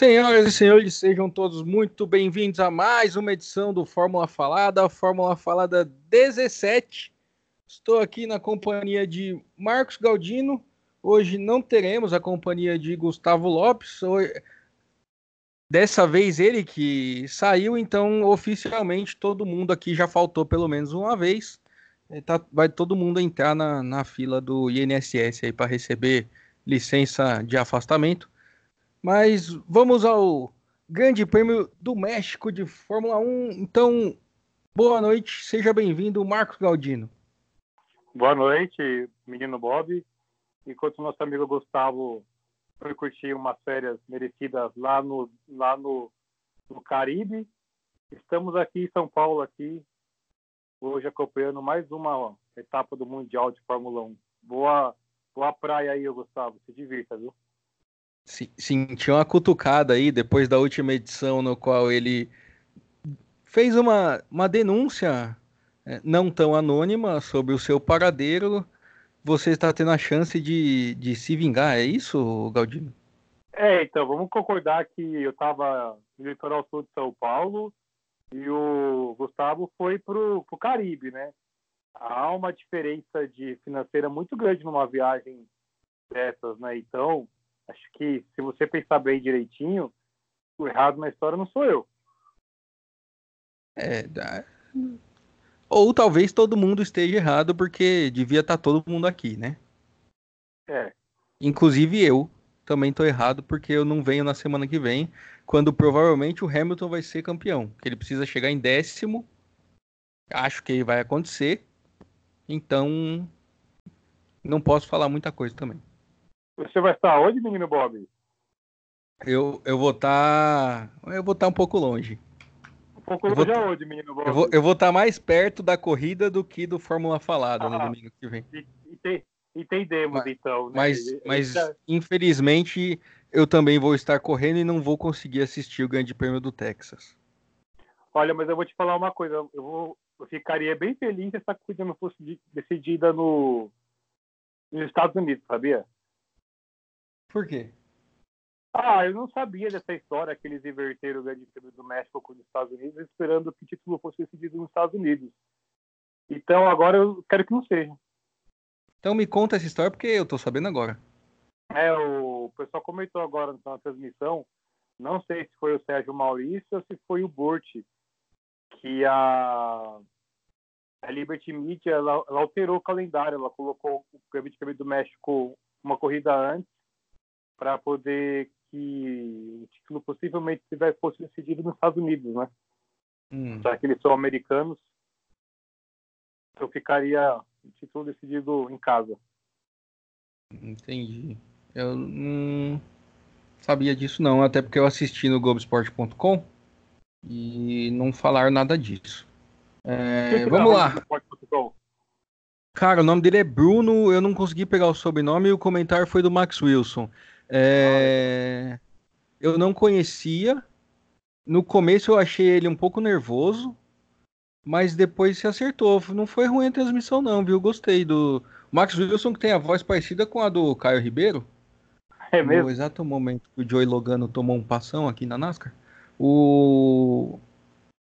Senhoras e senhores, sejam todos muito bem-vindos a mais uma edição do Fórmula Falada, Fórmula Falada 17. Estou aqui na companhia de Marcos Galdino. Hoje não teremos a companhia de Gustavo Lopes. Dessa vez ele que saiu, então oficialmente todo mundo aqui já faltou pelo menos uma vez. É, tá, vai todo mundo entrar na, na fila do INSS aí para receber licença de afastamento. Mas vamos ao Grande Prêmio do México de Fórmula 1. Então, boa noite, seja bem-vindo, Marcos Galdino. Boa noite, menino Bob. Enquanto nosso amigo Gustavo foi curtir umas férias merecidas lá no, lá no, no Caribe, estamos aqui em São Paulo, aqui, hoje acompanhando mais uma etapa do Mundial de Fórmula 1. Boa, boa praia aí, Gustavo. Se divirta, viu? Sentiu uma cutucada aí depois da última edição no qual ele fez uma, uma denúncia é, não tão anônima sobre o seu paradeiro. Você está tendo a chance de, de se vingar, é isso, Galdino? É, então, vamos concordar que eu estava no litoral sul de São Paulo e o Gustavo foi para o Caribe, né? Há uma diferença de financeira muito grande numa viagem dessas, né? Então, Acho que se você pensar bem direitinho, o errado na história não sou eu. É, dá... ou talvez todo mundo esteja errado porque devia estar tá todo mundo aqui, né? É. Inclusive eu também estou errado porque eu não venho na semana que vem, quando provavelmente o Hamilton vai ser campeão, que ele precisa chegar em décimo. Acho que vai acontecer. Então não posso falar muita coisa também. Você vai estar onde, menino Bob? Eu, eu vou estar. Tá, eu vou estar tá um pouco longe. Um pouco longe vou, aonde, menino Bob? Eu vou, eu vou estar tá mais perto da corrida do que do Fórmula Falada ah, no domingo que vem. Entendemos, mas, então. Né? Mas, mas infelizmente, eu também vou estar correndo e não vou conseguir assistir o Grande Prêmio do Texas. Olha, mas eu vou te falar uma coisa. Eu, vou, eu ficaria bem feliz se essa corrida não fosse decidida no, nos Estados Unidos, sabia? Por quê? Ah, eu não sabia dessa história que eles inverteram o Grande Prêmio do México com os Estados Unidos, esperando que o título fosse decidido nos Estados Unidos. Então agora eu quero que não seja. Então me conta essa história porque eu tô sabendo agora. É, o pessoal comentou agora na transmissão, não sei se foi o Sérgio Maurício ou se foi o Burt, que a, a Liberty Media ela, ela alterou o calendário, ela colocou o Grande Prêmio do México uma corrida antes para poder que o título possivelmente tivesse fosse decidido nos Estados Unidos, né? Hum. Já que eles são americanos, eu ficaria o título decidido em casa. Entendi. Eu não sabia disso não, até porque eu assisti no Globoesporte.com e não falaram nada disso. É, vamos lá. Cara, o nome dele é Bruno, eu não consegui pegar o sobrenome e o comentário foi do Max Wilson. É... Eu não conhecia. No começo eu achei ele um pouco nervoso, mas depois se acertou. Não foi ruim a transmissão, não, viu? Gostei do. Max Wilson, que tem a voz parecida com a do Caio Ribeiro. É mesmo? No exato momento que o Joey Logano tomou um passão aqui na NASCAR. O.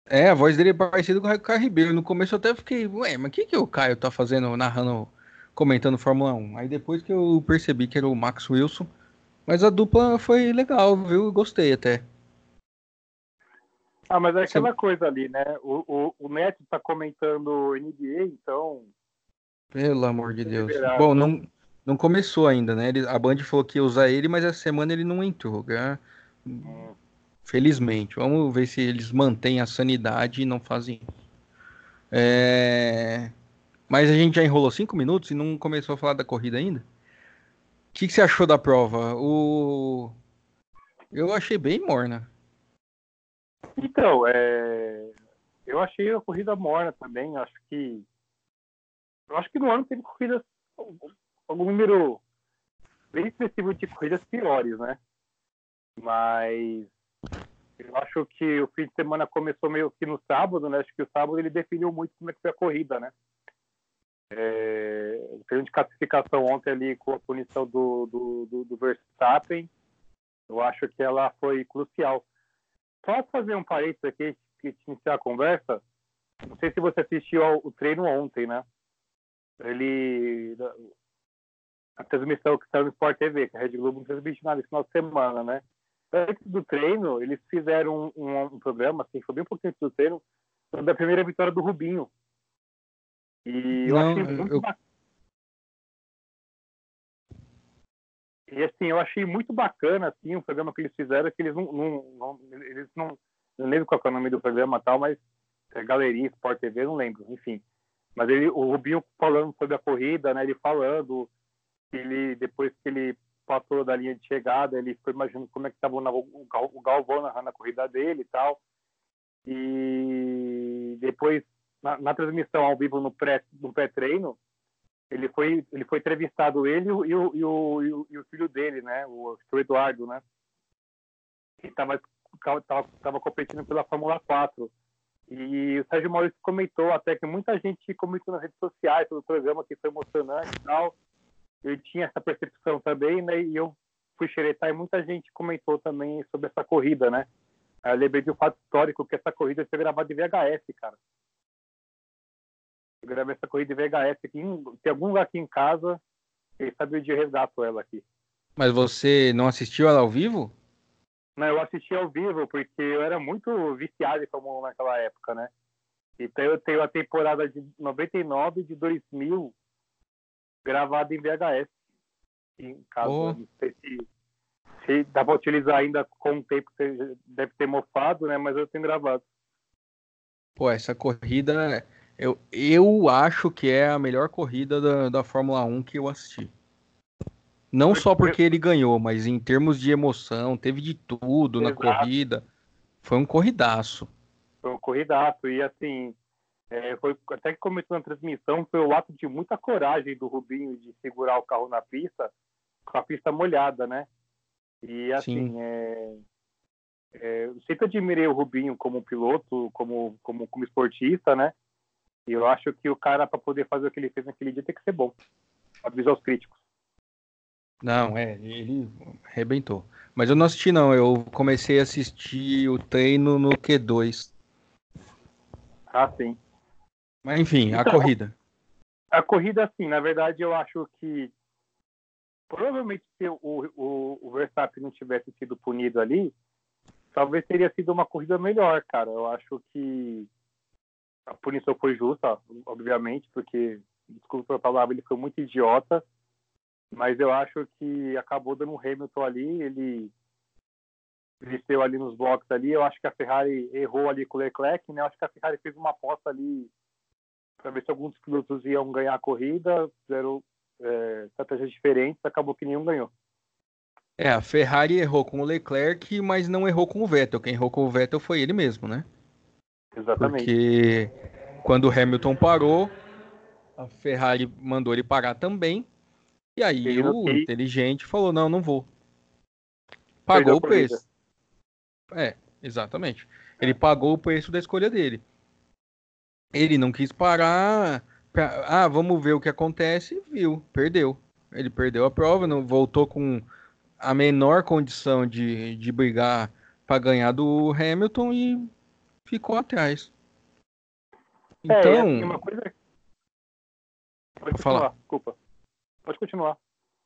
É, a voz dele é parecida com o Caio Ribeiro. No começo eu até fiquei, ué, mas o que, que o Caio tá fazendo, narrando, comentando Fórmula 1? Aí depois que eu percebi que era o Max Wilson, mas a dupla foi legal, viu? Gostei até. Ah, mas é aquela coisa ali, né? O, o, o Neto tá comentando NBA, então. Pelo amor de Deus. Bom, não, não começou ainda, né? Ele, a Band falou que ia usar ele, mas essa semana ele não entrou. Né? Hum. Felizmente. Vamos ver se eles mantêm a sanidade e não fazem. É... Mas a gente já enrolou cinco minutos e não começou a falar da corrida ainda? O que, que, você achou da prova? O... Eu achei bem morna. Então, é... eu achei a corrida morna também. Acho que. Eu acho que no ano teve corridas. algum número bem expressivo de corridas piores, né? Mas eu acho que o fim de semana começou meio que no sábado, né? Acho que o sábado ele definiu muito como é que foi a corrida, né? É, treino de classificação ontem ali com a punição do, do, do, do Verstappen, Eu acho que ela foi crucial. Só fazer um parênteses aqui, que iniciar a conversa, não sei se você assistiu ao, o treino ontem, né? Ele. A transmissão que saiu no Sport TV, que a Rede Globo não transmitiu nada esse final de semana, né? Antes do treino, eles fizeram um, um, um programa, assim, foi bem um pouquinho antes do treino, sobre a primeira vitória do Rubinho. E eu Não, achei muito eu- bacana. E assim, eu achei muito bacana assim, o programa que eles fizeram, que eles não, não, não- eles não, não lembro qual é o nome do programa tal, mas é Galeria, Sport TV, não lembro, enfim. Mas ele, o Rubinho falando sobre a corrida, né? Ele falando, ele depois que ele passou da linha de chegada, ele foi imaginando como é que estava o Galvão narrando a corrida dele e tal. E depois na, na transmissão ao vivo no pré no pré-treino, ele foi ele foi entrevistado ele e o, e o, e o, e o- filho dele, né? O, o Eduardo, né? Que estava tava, tava competindo pela Fórmula 4. E o Sérgio Maurício comentou até que muita gente comentou nas redes sociais sobre o programa que foi emocionante e tal. Eu tinha essa percepção também, né? E eu fui xeretar e muita gente comentou também sobre essa corrida, né? Eu lembrei de um fato histórico que essa corrida foi gravada em VHS, cara. Eu gravei essa corrida em VHS aqui, em, tem algum lugar aqui em casa, quem sabe o dia eu resgato ela aqui. Mas você não assistiu ela ao vivo? Não, eu assisti ao vivo porque eu era muito viciado em Fórmula 1 naquela época, né? Então eu tenho a temporada de 99 e de 2000 gravada em VHS em casa. Oh. Não sei se, se dá para utilizar ainda com o tempo você deve ter mofado, né? Mas eu tenho gravado. Pô, essa corrida, eu, eu acho que é a melhor corrida da, da Fórmula 1 que eu assisti. Não só porque ele ganhou, mas em termos de emoção, teve de tudo na Exato. corrida. Foi um corridaço. Foi um corridaço. E assim, é, foi, até que comentou na transmissão, foi o ato de muita coragem do Rubinho de segurar o carro na pista, com a pista molhada, né? E assim, Sim. é, é, eu sempre admirei o Rubinho como piloto, como, como, como esportista, né? E eu acho que o cara, para poder fazer o que ele fez naquele dia, tem que ser bom. Avisar os críticos. Não, é, ele arrebentou. Mas eu não assisti, não. Eu comecei a assistir o treino no Q2. Ah, sim. Mas enfim, a Então, corrida. A corrida, assim, na verdade, eu acho que provavelmente se o, o, o Verstappen não tivesse sido punido ali, talvez teria sido uma corrida melhor, cara. Eu acho que a punição foi justa, obviamente, porque, desculpa a palavra, ele foi muito idiota, mas eu acho que acabou dando um Hamilton ali, ele venceu ali nos blocos ali, eu acho que a Ferrari errou ali com o Leclerc, né? Eu acho que a Ferrari fez uma aposta ali para ver se alguns pilotos iam ganhar a corrida, fizeram é, estratégias diferentes, acabou que nenhum ganhou. É, a Ferrari errou com o Leclerc, mas não errou com o Vettel. Quem errou com o Vettel foi ele mesmo, né? Exatamente. Porque quando o Hamilton parou, a Ferrari mandou ele parar também. E aí Ele o inteligente falou: não, não vou. Pagou Perdeu o preço. É, exatamente. Ele pagou o preço da escolha dele. Ele não quis parar. pra- ah, vamos ver o que acontece. Viu, perdeu. Ele perdeu a prova, não voltou com a menor condição de, de brigar para ganhar do Hamilton e ficou atrás. É, Então, assim, uma coisa. Pode Fala. continuar, desculpa. Pode continuar.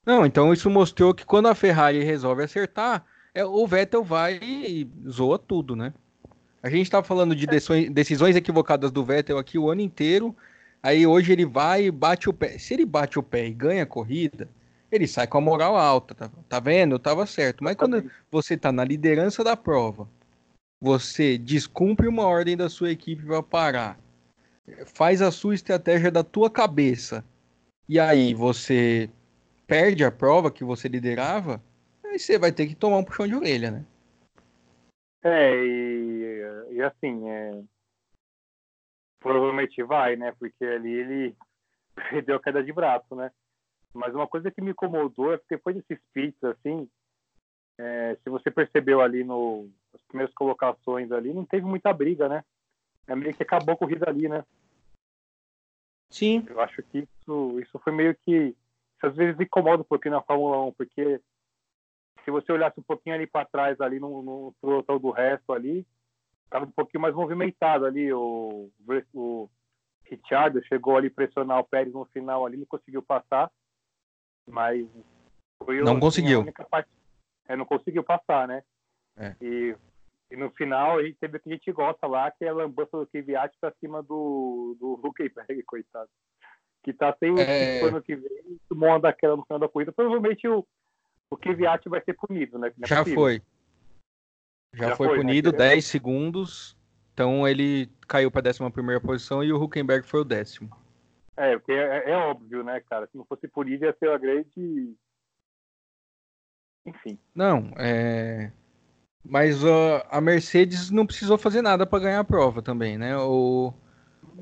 não, então isso mostrou que quando a Ferrari resolve acertar, é, o Vettel vai e zoa tudo, né? A gente tá falando de decisões, decisões equivocadas do Vettel aqui o ano inteiro. Aí hoje ele vai e bate o pé. Se ele bate o pé e ganha a corrida, ele sai com a moral alta, tá, tá vendo? Eu tava certo. Mas quando você tá na liderança da prova, você descumpre uma ordem da sua equipe para parar, faz a sua estratégia da tua cabeça, e aí você perde a prova que você liderava, aí você vai ter que tomar um puxão de orelha, né? É, e, e assim, é, provavelmente vai, né? Porque ali ele perdeu a queda de braço, né? Mas uma coisa que me incomodou é que depois desses pits, assim, é, se você percebeu ali no, nas primeiras colocações ali, não teve muita briga, né? É meio que acabou a corrida ali, né? Sim. Eu acho que isso, isso foi meio que. Às vezes incomoda um pouquinho na Fórmula 1, porque se você olhasse um pouquinho ali para trás, ali no, no pelotão do resto ali, estava um pouquinho mais movimentado ali. O, o Richard chegou ali pressionar o Pérez no final ali, não conseguiu passar, mas foi não assim, conseguiu. Parte, é, não conseguiu passar, né? É. E, e, no final a gente teve o que a gente gosta lá, que é a lambança do Kvyat para cima do, do Huckenberg, coitado. Que tá sem é... o ano que vem, tomou daquela no final da corrida. Provavelmente o, o Kvyat vai ser punido, né? É Já foi. Já, Já foi, foi, né? punido né? 10 segundos. Então ele caiu para a 11 posição e o Huckenberg foi o décimo. É, porque é, é, óbvio, né, cara? Se não fosse punido, ia ser uma grande. Enfim. Não, é. Mas uh, a Mercedes não precisou fazer nada para ganhar a prova também, né? O,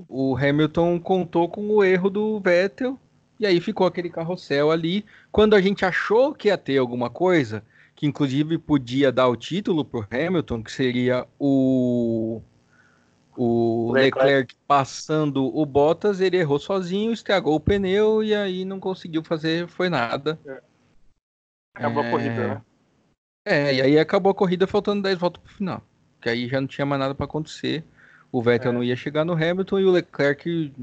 o Hamilton contou com o erro do Vettel e aí ficou aquele carrossel ali. Quando a gente achou que ia ter alguma coisa, que inclusive podia dar o título para Hamilton, que seria o o Leclerc. Leclerc passando o Bottas, ele errou sozinho, estragou o pneu e aí não conseguiu fazer, foi nada. É. Acabou é... a corrida, né? É, e aí acabou a corrida faltando 10 voltas pro final. Que aí já não tinha mais nada para acontecer. O Vettel é. não ia chegar no Hamilton e o Leclerc,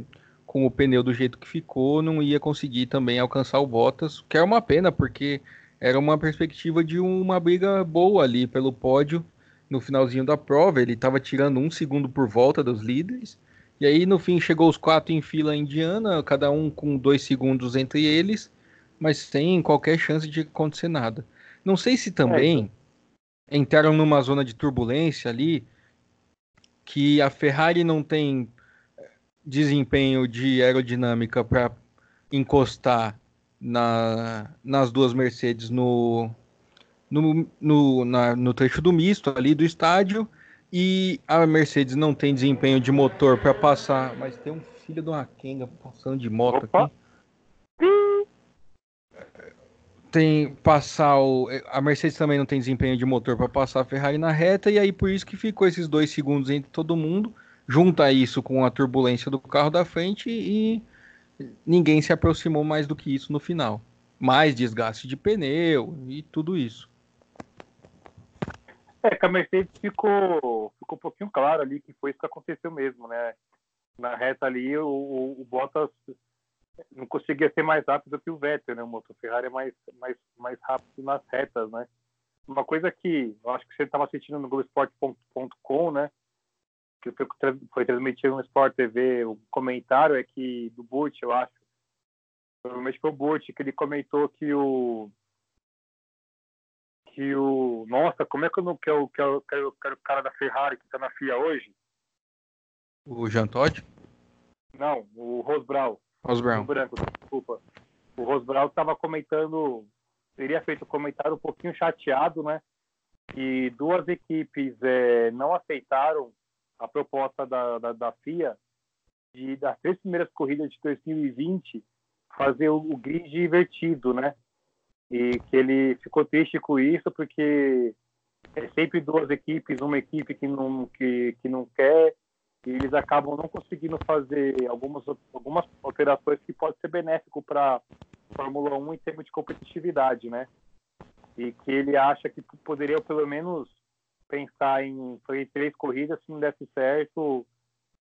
com o pneu do jeito que ficou, não ia conseguir também alcançar o Bottas, que é uma pena, porque era uma perspectiva de uma briga boa ali pelo pódio no finalzinho da prova, ele estava tirando um segundo por volta dos líderes. E aí, no fim, chegou os quatro em fila indiana, cada um com dois segundos entre eles, mas sem qualquer chance de acontecer nada. Não sei se também é, entraram numa zona de turbulência ali, que a Ferrari não tem eh, desempenho de aerodinâmica para encostar na, nas duas Mercedes no, no, no, na, no trecho do misto ali do estádio e a Mercedes não tem desempenho de motor para passar, mas tem um filho de uma Kenga passando de moto Opa. aqui. Tem passar o, a Mercedes também não tem desempenho de motor para passar a Ferrari na reta e aí por isso que ficou esses dois segundos entre todo mundo. Junta isso com a turbulência do carro da frente e ninguém se aproximou mais do que isso no final. Mais desgaste de pneu e tudo isso. É, que a Mercedes ficou, ficou um pouquinho claro ali que foi isso que aconteceu mesmo, né? Na reta ali, o, o, Bottas não conseguia ser mais rápido que o Vettel, né? O motor Ferrari é mais, mais, mais rápido nas retas, né? Uma coisa que eu acho que você estava assistindo no Globoesporte.com, né? Que foi, foi transmitido no Sport TV, o comentário é que do Burt, eu acho, provavelmente foi o Burt, que ele comentou que o que o. Nossa, como é que eu não quero, quero, quero, quero o cara da Ferrari que tá na FIA hoje? O Jean Todt? Não, o Rosbrau. Rosbrau. branco, desculpa. O Rosbrau estava comentando, teria feito um comentário um pouquinho chateado, né? Que duas equipes é, não aceitaram a proposta da, da, da, FIA de, das três primeiras corridas de 2020, fazer o, o grid invertido, né? e que ele ficou triste com isso porque é sempre duas equipes, uma equipe que não que, que não quer eles acabam não conseguindo fazer algumas algumas alterações que pode ser benéfico para Fórmula 1 em termos de competitividade, né? E que ele acha que poderia pelo menos pensar em fazer três corridas, se não desse certo,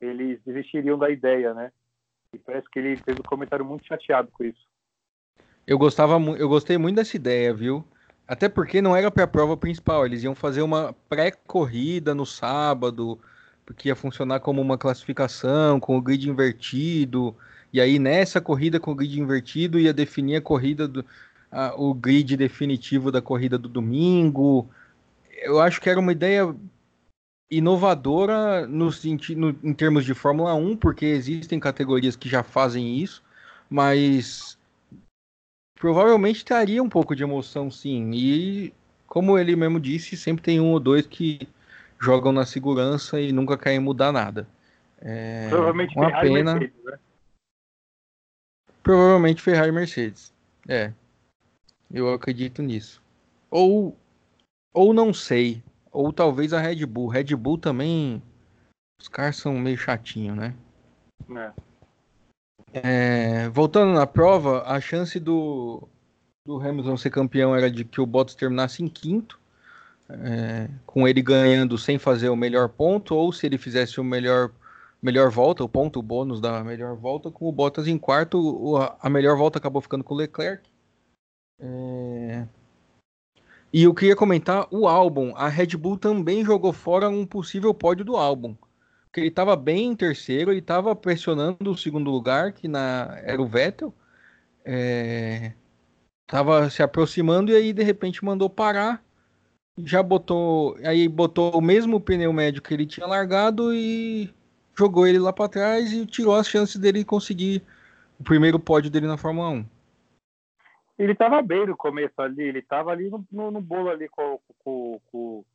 eles desistiriam da ideia, né? E parece que ele fez um comentário muito chateado com isso. Eu gostava, eu gostei muito dessa ideia, viu? Até porque não era para a prova principal, eles iam fazer uma pré-corrida no sábado, porque ia funcionar como uma classificação com o grid invertido. E aí nessa corrida com o grid invertido ia definir a corrida do a, o grid definitivo da corrida do domingo. Eu acho que era uma ideia inovadora no, no, em termos de Fórmula 1, porque existem categorias que já fazem isso, mas provavelmente teria um pouco de emoção, sim. E, como ele mesmo disse, sempre tem um ou dois que jogam na segurança e nunca querem mudar nada. É provavelmente uma Ferrari pena. Mercedes, né? Provavelmente Ferrari e Mercedes. É. Eu acredito nisso. Ou, ou não sei. Ou talvez a Red Bull. Red Bull também. Os caras são meio chatinho, né? É. É, voltando na prova, a chance do, do Hamilton ser campeão era de que o Bottas terminasse em quinto, é, com ele ganhando sem fazer o melhor ponto, ou se ele fizesse o melhor, melhor volta, o ponto bônus da melhor volta, com o Bottas em quarto, a melhor volta acabou ficando com o Leclerc. É... E eu queria comentar o álbum. A Red Bull também jogou fora um possível pódio do álbum. Porque ele estava bem em terceiro, ele estava pressionando o segundo lugar, que na... era o Vettel. É... Tava se aproximando e aí de repente mandou parar. Já botou. Aí botou o mesmo pneu médio que ele tinha largado e jogou ele lá para trás e tirou as chances dele conseguir o primeiro pódio dele na Fórmula 1 ele estava bem no começo ali, ele estava ali no, no, no, bolo ali com, com, com,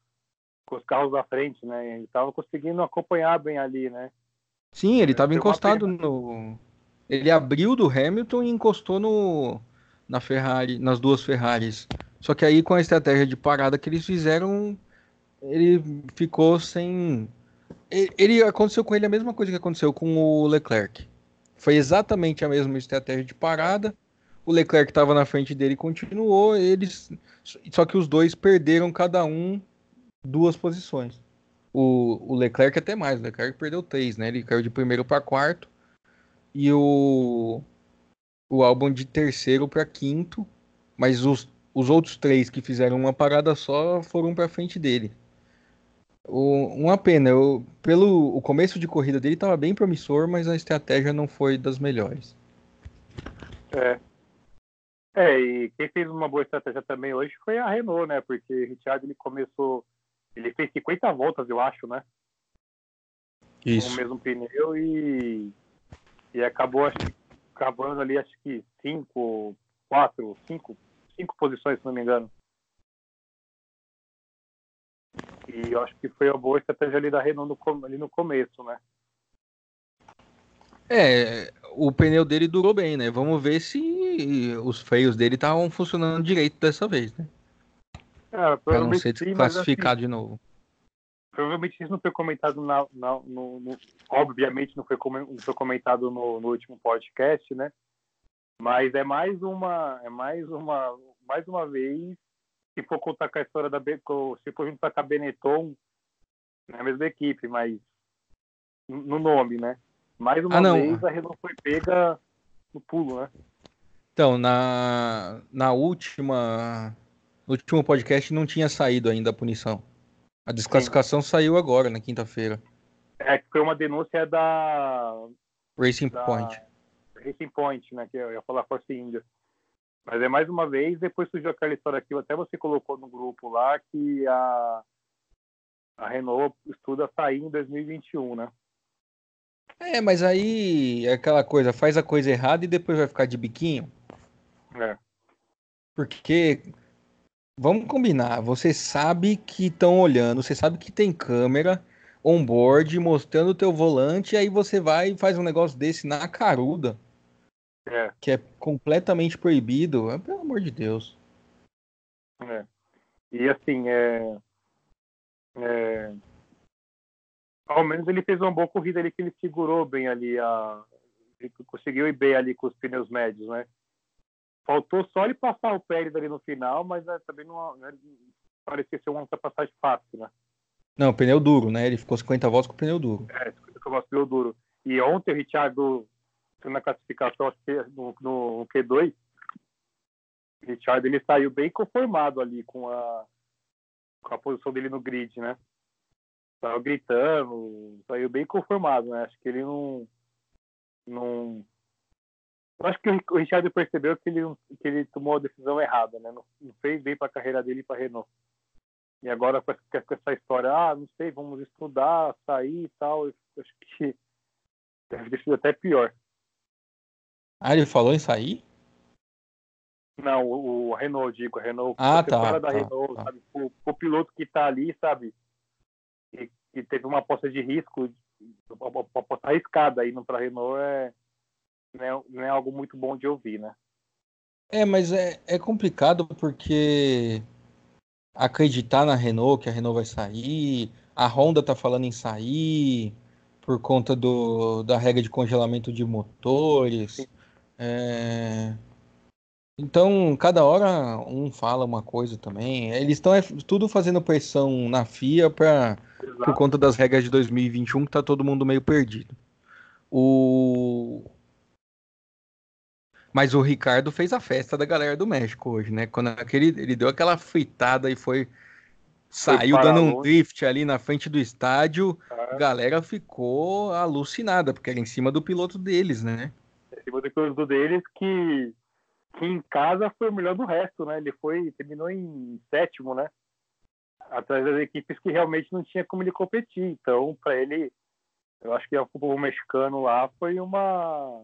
com, os carros da frente, né? Ele estava conseguindo acompanhar bem ali, né? Sim, ele estava encostado no. Ele abriu do Hamilton e encostou no na Ferrari, nas duas Ferraris. Só que aí com a estratégia de parada que eles fizeram, ele ficou sem. Ele aconteceu com ele a mesma coisa que aconteceu com o Leclerc. Foi exatamente a mesma estratégia de parada o Leclerc estava na frente dele continuou, eles só que os dois perderam cada um duas posições. O, o Leclerc até mais, o Leclerc perdeu três, né? Ele caiu de primeiro para quarto e o o álbum de terceiro para quinto, mas os, os outros três que fizeram uma parada só foram para frente dele. O, uma pena, eu, pelo o começo de corrida dele estava bem promissor, mas a estratégia não foi das melhores. É, é, e quem fez uma boa estratégia também hoje foi a Renault, né? Porque o Richard ele começou. Ele fez 50 voltas, eu acho, né? Isso. Com o mesmo pneu e. E acabou acho, acabando ali, acho que 5, 4, 5, 5 posições, se não me engano. E eu acho que foi uma boa estratégia ali da Renault no, ali no começo, né? É, o pneu dele durou bem, né? Vamos ver se os freios dele estavam funcionando direito dessa vez, né? É, pra não ser sim, classificado assim, de novo. Provavelmente isso não foi comentado na, na no, no, obviamente não foi, não foi comentado no, no, último podcast, né? Mas é mais uma, é mais uma, mais uma vez, se for contar com a história da se for juntar com a Benetton, não é mesma equipe, mas no nome, né? Mais uma ah, vez a Renault foi pega no pulo, né? Então, na, na última. No último podcast não tinha saído ainda a punição. A desclassificação Sim. saiu agora, na quinta-feira. É que foi uma denúncia da. Racing da... Point. Racing Point, né? Que eu ia falar Force India. Mas é mais uma vez, depois surgiu aquela história aqui, até você colocou no grupo lá, que a, a Renault estuda sair em 2021, né? É, mas aí é aquela coisa, faz a coisa errada e depois vai ficar de biquinho. É. Porque, vamos combinar, você sabe que estão olhando, você sabe que tem câmera on-board mostrando o teu volante, e aí você vai e faz um negócio desse na caruda. É. Que é completamente proibido. É, pelo amor de Deus. É. E assim, é... é ao menos ele fez uma boa corrida ali, que ele segurou bem ali, a... ele conseguiu ir bem ali com os pneus médios, né? Faltou só ele passar o Pérez ali no final, mas né, também não né, parecia ser uma ultrapassagem fácil, né? Não, pneu duro, né? Ele ficou 50 voltas com pneu duro. É, 50 voltas com pneu duro. E ontem o Richard, na classificação, no, no Q2, o Richard ele saiu bem conformado ali com a, com a posição dele no grid, né? Saiu gritando, saiu bem conformado, né? Acho que ele não. não... Acho que o Richard percebeu que ele, que ele tomou a decisão errada, né? Não, não fez bem para a carreira dele para Renault. E agora com essa história, ah, não sei, vamos estudar, sair e tal, acho que deve ter sido até pior. Ah, ele falou em sair? Não, o, o Renault, digo, a Renault. Ah, tá. Da tá, Renault, tá. sabe? O, o, piloto que tá ali, sabe? E, e teve uma aposta de risco, uma aposta arriscada indo para a Renault é, não é, não é algo muito bom de ouvir, né? É, mas é, é complicado porque acreditar na Renault, que a Renault vai sair, a Honda tá falando em sair por conta do, da regra de congelamento de motores. É... Então, cada hora um fala uma coisa também. Eles estão é, tudo fazendo pressão na FIA pra, por conta das regras de 2021, que tá todo mundo meio perdido. O... Mas o Ricardo fez a festa da galera do México hoje, né? Quando aquele, ele deu aquela fritada e foi. Saiu dando um drift ali na frente do estádio, a galera ficou alucinada, porque era em cima do piloto deles, né? Em cima do piloto deles que que em casa foi o melhor do resto, né? Ele foi terminou em sétimo, né? Atrás das equipes que realmente não tinha como ele competir. Então, para ele, eu acho que o futebol mexicano lá foi uma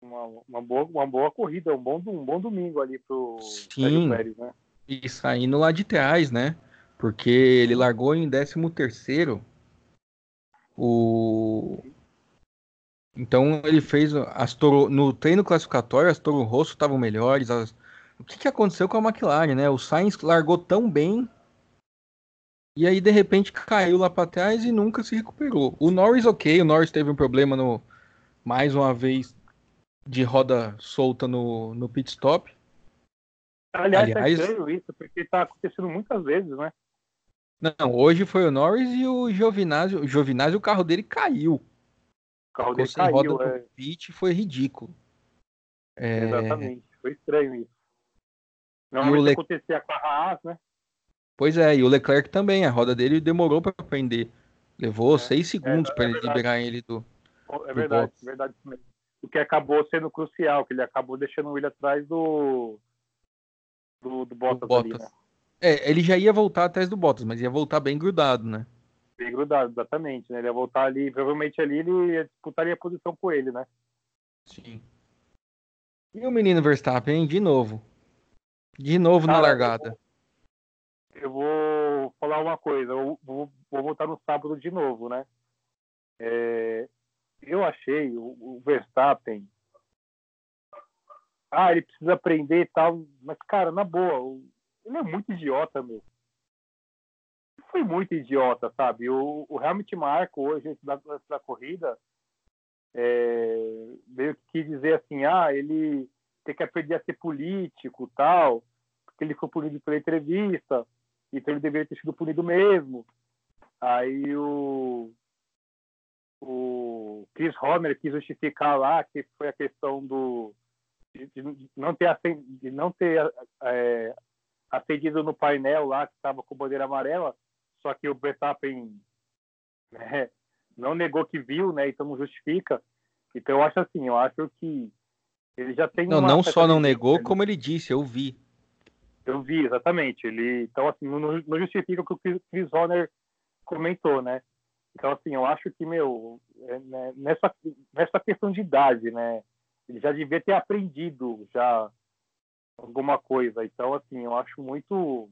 uma, uma, boa, uma boa corrida, um bom, um bom domingo ali pro Sim. Pérez, né? E saindo lá de trás, né? Porque ele largou em 13 terceiro. O então ele fez as Toro, no treino classificatório, as Toro Rosso estavam melhores. As, o que, que aconteceu com a McLaren, né? O Sainz largou tão bem e aí de repente caiu lá para trás e nunca se recuperou. O Norris, ok, o Norris teve um problema no mais uma vez de roda solta no, no pit stop. Aliás, tá Aliás é isso, porque tá acontecendo muitas vezes, né? Não, hoje foi o Norris e o Giovinazzi. O Giovinazzi, o carro dele caiu carro dele caiu. Roda é... pit foi ridículo. É... Exatamente, foi estranho isso. Normalmente Le... acontecia com a Haas, né? Pois é, e o Leclerc também, a roda dele demorou para prender. Levou é, seis segundos é, para é ele liberar ele do. É verdade, do verdade mesmo. O que acabou sendo crucial, que ele acabou deixando ele atrás do. do, do Bottas, do Bottas. Ali, né? É, ele já ia voltar atrás do Bottas, mas ia voltar bem grudado, né? Bem grudado, exatamente. Né? Ele ia voltar ali, provavelmente ali ele ia disputar a posição com ele, né? Sim. E o menino Verstappen, de novo. De novo Cara, na largada. Eu vou, eu vou, falar uma coisa, eu vou, vou voltar no sábado de novo, né? É, eu achei o, o Verstappen. Ah, ele precisa aprender e tal, mas, cara, na boa, ele é muito idiota, meu foi muito idiota, sabe? O, o Helmut Marko, hoje, antes da, da corrida, é, meio que quis dizer assim, ah, ele tem que aprender a ser político tal, porque ele foi punido pela entrevista, então ele deveria ter sido punido mesmo. Aí o, o Chris Homer quis justificar lá que foi a questão do de, de não ter de não ter é, no painel lá que estava com bandeira amarela só que o Verstappen né, não negou que viu, né? Então não justifica. Então eu acho assim, eu acho que ele já tem. Não, não só não negou, como ele disse, eu vi. Eu vi, exatamente. Ele, então assim, não, não justifica o que o Chris Horner comentou, né? Então assim, eu acho que meu é, né, nessa nessa questão de idade, né? Ele já devia ter aprendido já alguma coisa. Então assim, eu acho muito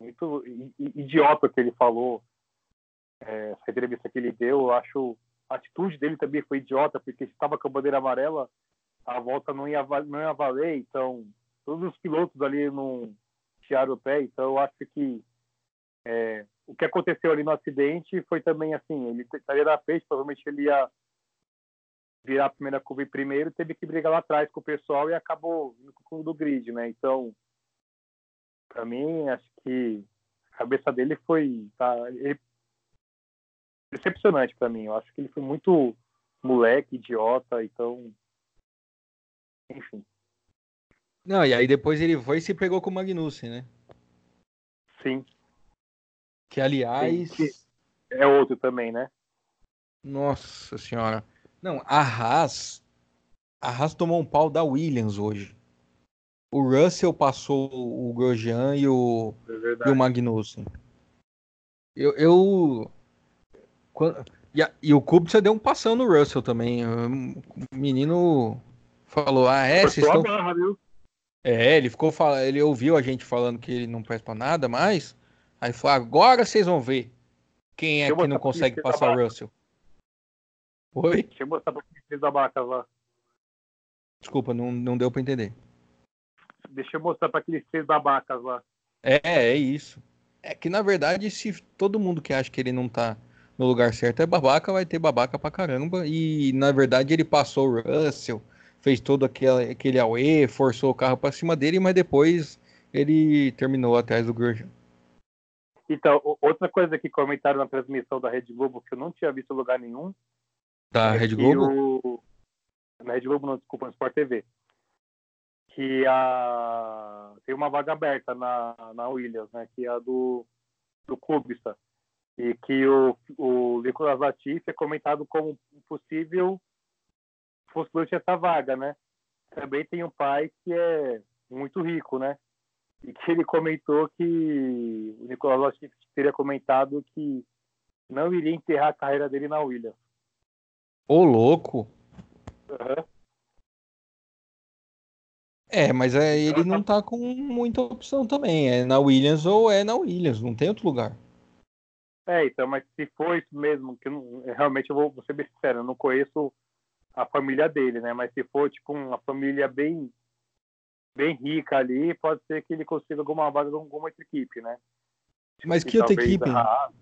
muito idiota que ele falou, é, essa entrevista que ele deu. Eu acho a atitude dele também foi idiota, porque estava com a bandeira amarela, a volta não ia, não ia valer, então todos os pilotos ali não tiraram o pé, então eu acho que é, o que aconteceu ali no acidente foi também assim, ele estaria na frente, provavelmente ele ia virar a primeira curva primeiro, teve que brigar lá atrás com o pessoal e acabou no com o do grid, né? Então, para mim, acho que a cabeça dele foi tá, ele, decepcionante para mim. Eu acho que ele foi muito moleque, idiota, então. Enfim. Não, e aí depois ele foi e se pegou com o Magnussen, né? Sim. Que aliás. Sim, que é outro também, né? Nossa senhora. Não, a Haas. A Haas tomou um pau da Williams hoje o Russell passou o Grosjean e o, é e o Magnussen. Eu. eu quando, e, a, e, o Kubica deu um passão no Russell também. O menino falou: Ah, é, vocês estão. Barra, é, ele ficou falando, ele ouviu a gente falando que ele não presta pra nada mais. Aí falou: Agora vocês vão ver quem é que não consegue passar o Russell. Oi? Deixa eu mostrar pra vocês da vaca lá. Desculpa, não, não deu pra entender. Deixa eu mostrar para aqueles três babacas lá. É, é isso. É que na verdade, se todo mundo que acha que ele não tá no lugar certo é babaca, vai ter babaca pra caramba. E na verdade ele passou o Russell, fez todo aquele, aquele auê, forçou o carro para cima dele, mas depois ele terminou atrás do Grosjean. Então, outra coisa que comentaram na transmissão da Rede Globo que eu não tinha visto em lugar nenhum. Da é Rede Globo? O... Na Rede Globo, não, desculpa, no Sport TV. Que a... tem uma vaga aberta na, na Williams, né? Que é a do, do Clubista. E que o, o Nicolas Latifi é comentado como possível postulante essa vaga, né? Também tem um pai que é muito rico, né? E que ele comentou que o Nicolas Latifi teria comentado que não iria enterrar a carreira dele na Williams. Ô, louco! Uhum. É, mas é, ele não tá com muita opção também. É na Williams ou é na Williams, não tem outro lugar. É, então, mas se for isso mesmo, que não, realmente eu vou, vou ser bem sincero, eu não conheço a família dele, né? Mas se for tipo uma família bem bem rica ali, pode ser que ele consiga alguma vaga de alguma outra equipe, né? Mas que outra equipe? Haas,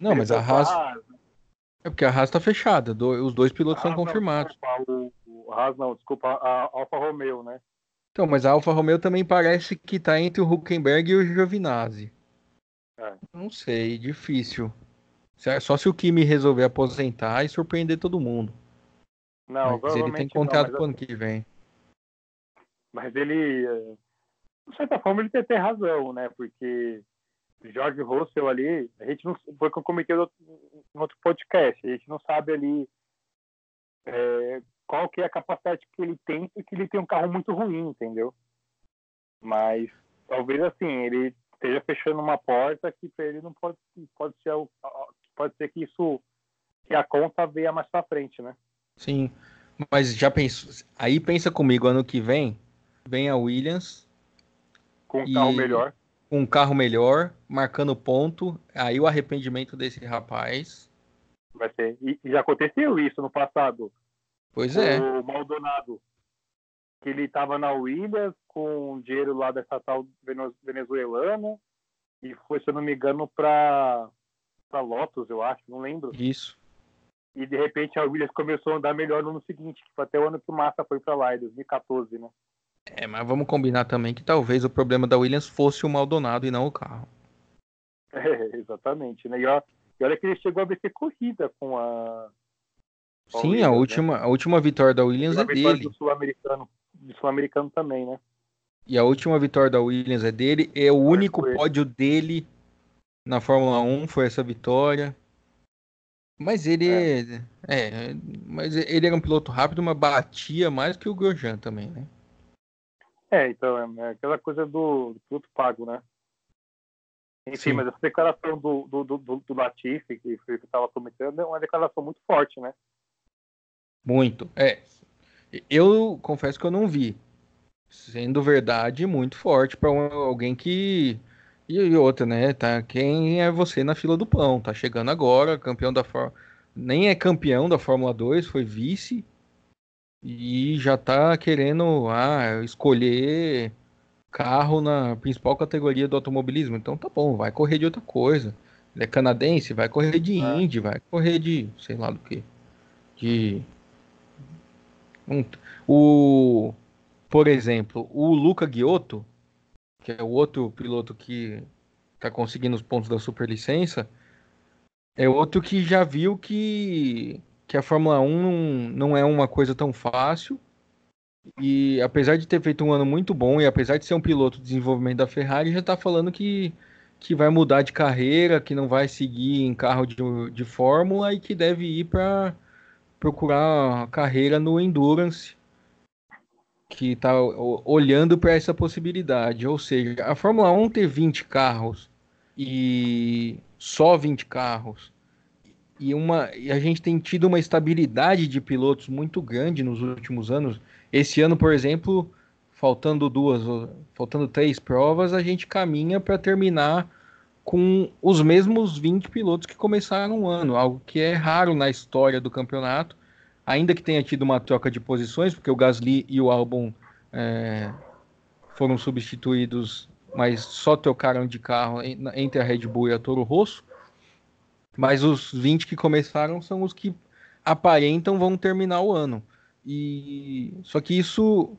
não, mas a Haas é porque a Haas tá fechada, os dois pilotos são confirmados. Não, o, Haas não, desculpa, a Alfa Romeo, né? Então, mas a Alfa Romeo também parece que tá entre o Huckenberg e o Giovinazzi. É. Não sei, difícil. Só se o Kimi resolver aposentar e surpreender todo mundo. Não, mas ele tem contrato pro ano que vem. Mas ele, eh, de certa forma, ele tem razão, né? Porque Jorge Russell ali, a gente não foi que eu comentei no outro podcast, a gente não sabe ali é, qual que é a capacidade que ele tem, porque ele tem um carro muito ruim, entendeu? Mas talvez assim, ele esteja fechando uma porta que para ele não pode, pode ser pode ser que isso que a conta venha mais para frente, né? Sim, mas já penso. Aí pensa comigo, ano que vem, vem a Williams. Com um e... carro melhor. Com um carro melhor, marcando ponto. Aí o arrependimento desse rapaz. Vai ser. E já aconteceu isso no passado. Pois é. O Maldonado. Que ele estava na Williams com dinheiro lá da estatal venezuelana. E foi, se eu não me engano, para Lotus, eu acho, não lembro. Isso e de repente a Williams começou a andar melhor no ano seguinte, que foi até o ano que o Massa foi para lá, em 2014, né? É, mas vamos combinar também que talvez o problema da Williams fosse o Maldonado e não o carro. É, exatamente, né? E, ó, e olha que ele chegou a vencer corrida com a. Sim, a, Williams, a, né? última, né? a última vitória da Williams é dele. Do Sul-Americano, do Sul-Americano também, né? E a última vitória da Williams é dele. É o único pódio dele na Fórmula 1 foi essa vitória. Mas ele é. é. mas ele era um piloto rápido, mas batia mais que o Grosjean também, né? É, então, é, é aquela coisa do, do piloto pago, né? Enfim, Sim. mas essa declaração do, do, do, do Latifi, que estava comentando, é uma declaração muito forte, né? Muito, é. Eu confesso que eu não vi. Sendo verdade, muito forte para alguém que e, outra, né? Tá, quem é você na fila do pão? Tá chegando agora, campeão da Fórmula. Nem é campeão da Fórmula 2, foi vice. E já tá querendo ah, escolher carro na principal categoria do automobilismo. Então tá bom, vai correr de outra coisa. Ele é canadense, vai correr de ah. Indy, vai correr de sei lá do que. De. Um, o, por exemplo, o Luca Giotto que é o outro piloto que está conseguindo os pontos da superlicença, é outro que já viu que, que a Fórmula 1 não, não é uma coisa tão fácil. E apesar de ter feito um ano muito bom e apesar de ser um piloto de desenvolvimento da Ferrari, já está falando que, que vai mudar de carreira, que não vai seguir em carro de, de Fórmula e que deve ir para procurar carreira no Endurance que está olhando para essa possibilidade. Ou seja, a Fórmula 1 ter 20 carros e só 20 carros e, uma, e a gente tem tido uma estabilidade de pilotos muito grande nos últimos anos. Esse ano, por exemplo, faltando duas, faltando três provas, a gente caminha para terminar com os mesmos 20 pilotos que começaram o ano, algo que é raro na história do campeonato ainda que tenha tido uma troca de posições, porque o Gasly e o Albon é, foram substituídos, mas só trocaram de carro entre a Red Bull e a Toro Rosso. Mas os 20 que começaram são os que aparentam vão terminar o ano. E só que isso,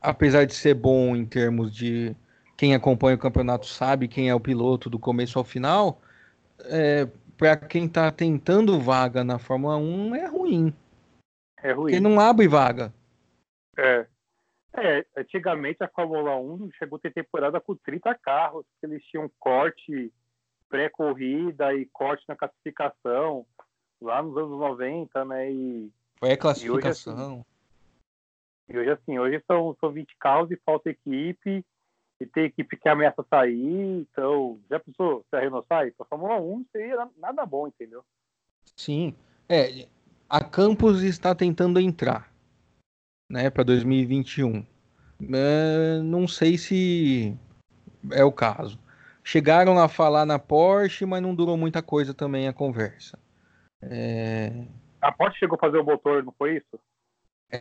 apesar de ser bom em termos de quem acompanha o campeonato sabe quem é o piloto do começo ao final, é, para quem está tentando vaga na Fórmula 1 é ruim. É ruim. Porque não abre vaga. É. É, antigamente a Fórmula 1 chegou a ter temporada com 30 carros, que eles tinham corte pré-corrida e corte na classificação, lá nos anos 90, né? E, a classificação. E hoje, assim, hoje são, são 20 carros e falta equipe, e tem equipe que ameaça sair, então, já pensou se a Renault sai? Para a Fórmula 1 não seria nada bom, entendeu? Sim, é, a Campos está tentando entrar, né, para 2021. É, não sei se é o caso. Chegaram a falar na Porsche, mas não durou muita coisa também a conversa. É... A Porsche chegou a fazer o motor, não foi isso?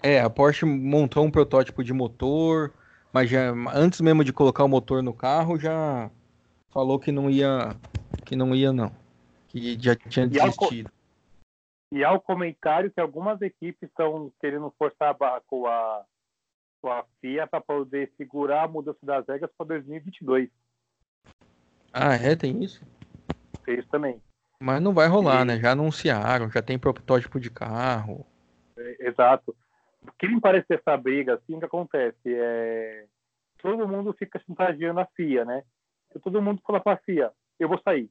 É, a Porsche montou um protótipo de motor, mas já antes mesmo de colocar o motor no carro já falou que não ia, que não ia não, que já tinha desistido. E há o comentário que algumas equipes estão querendo forçar a barra com a, com a FIA para poder segurar a mudança das regras para 2022. Ah, é? Tem isso? Tem isso também. Mas não vai rolar, e... né? Já anunciaram, já tem protótipo de carro. É, exato. Que me parece essa briga, assim, que acontece? É... Todo mundo fica chantageando a FIA, né? todo mundo fala para a FIA, eu vou sair.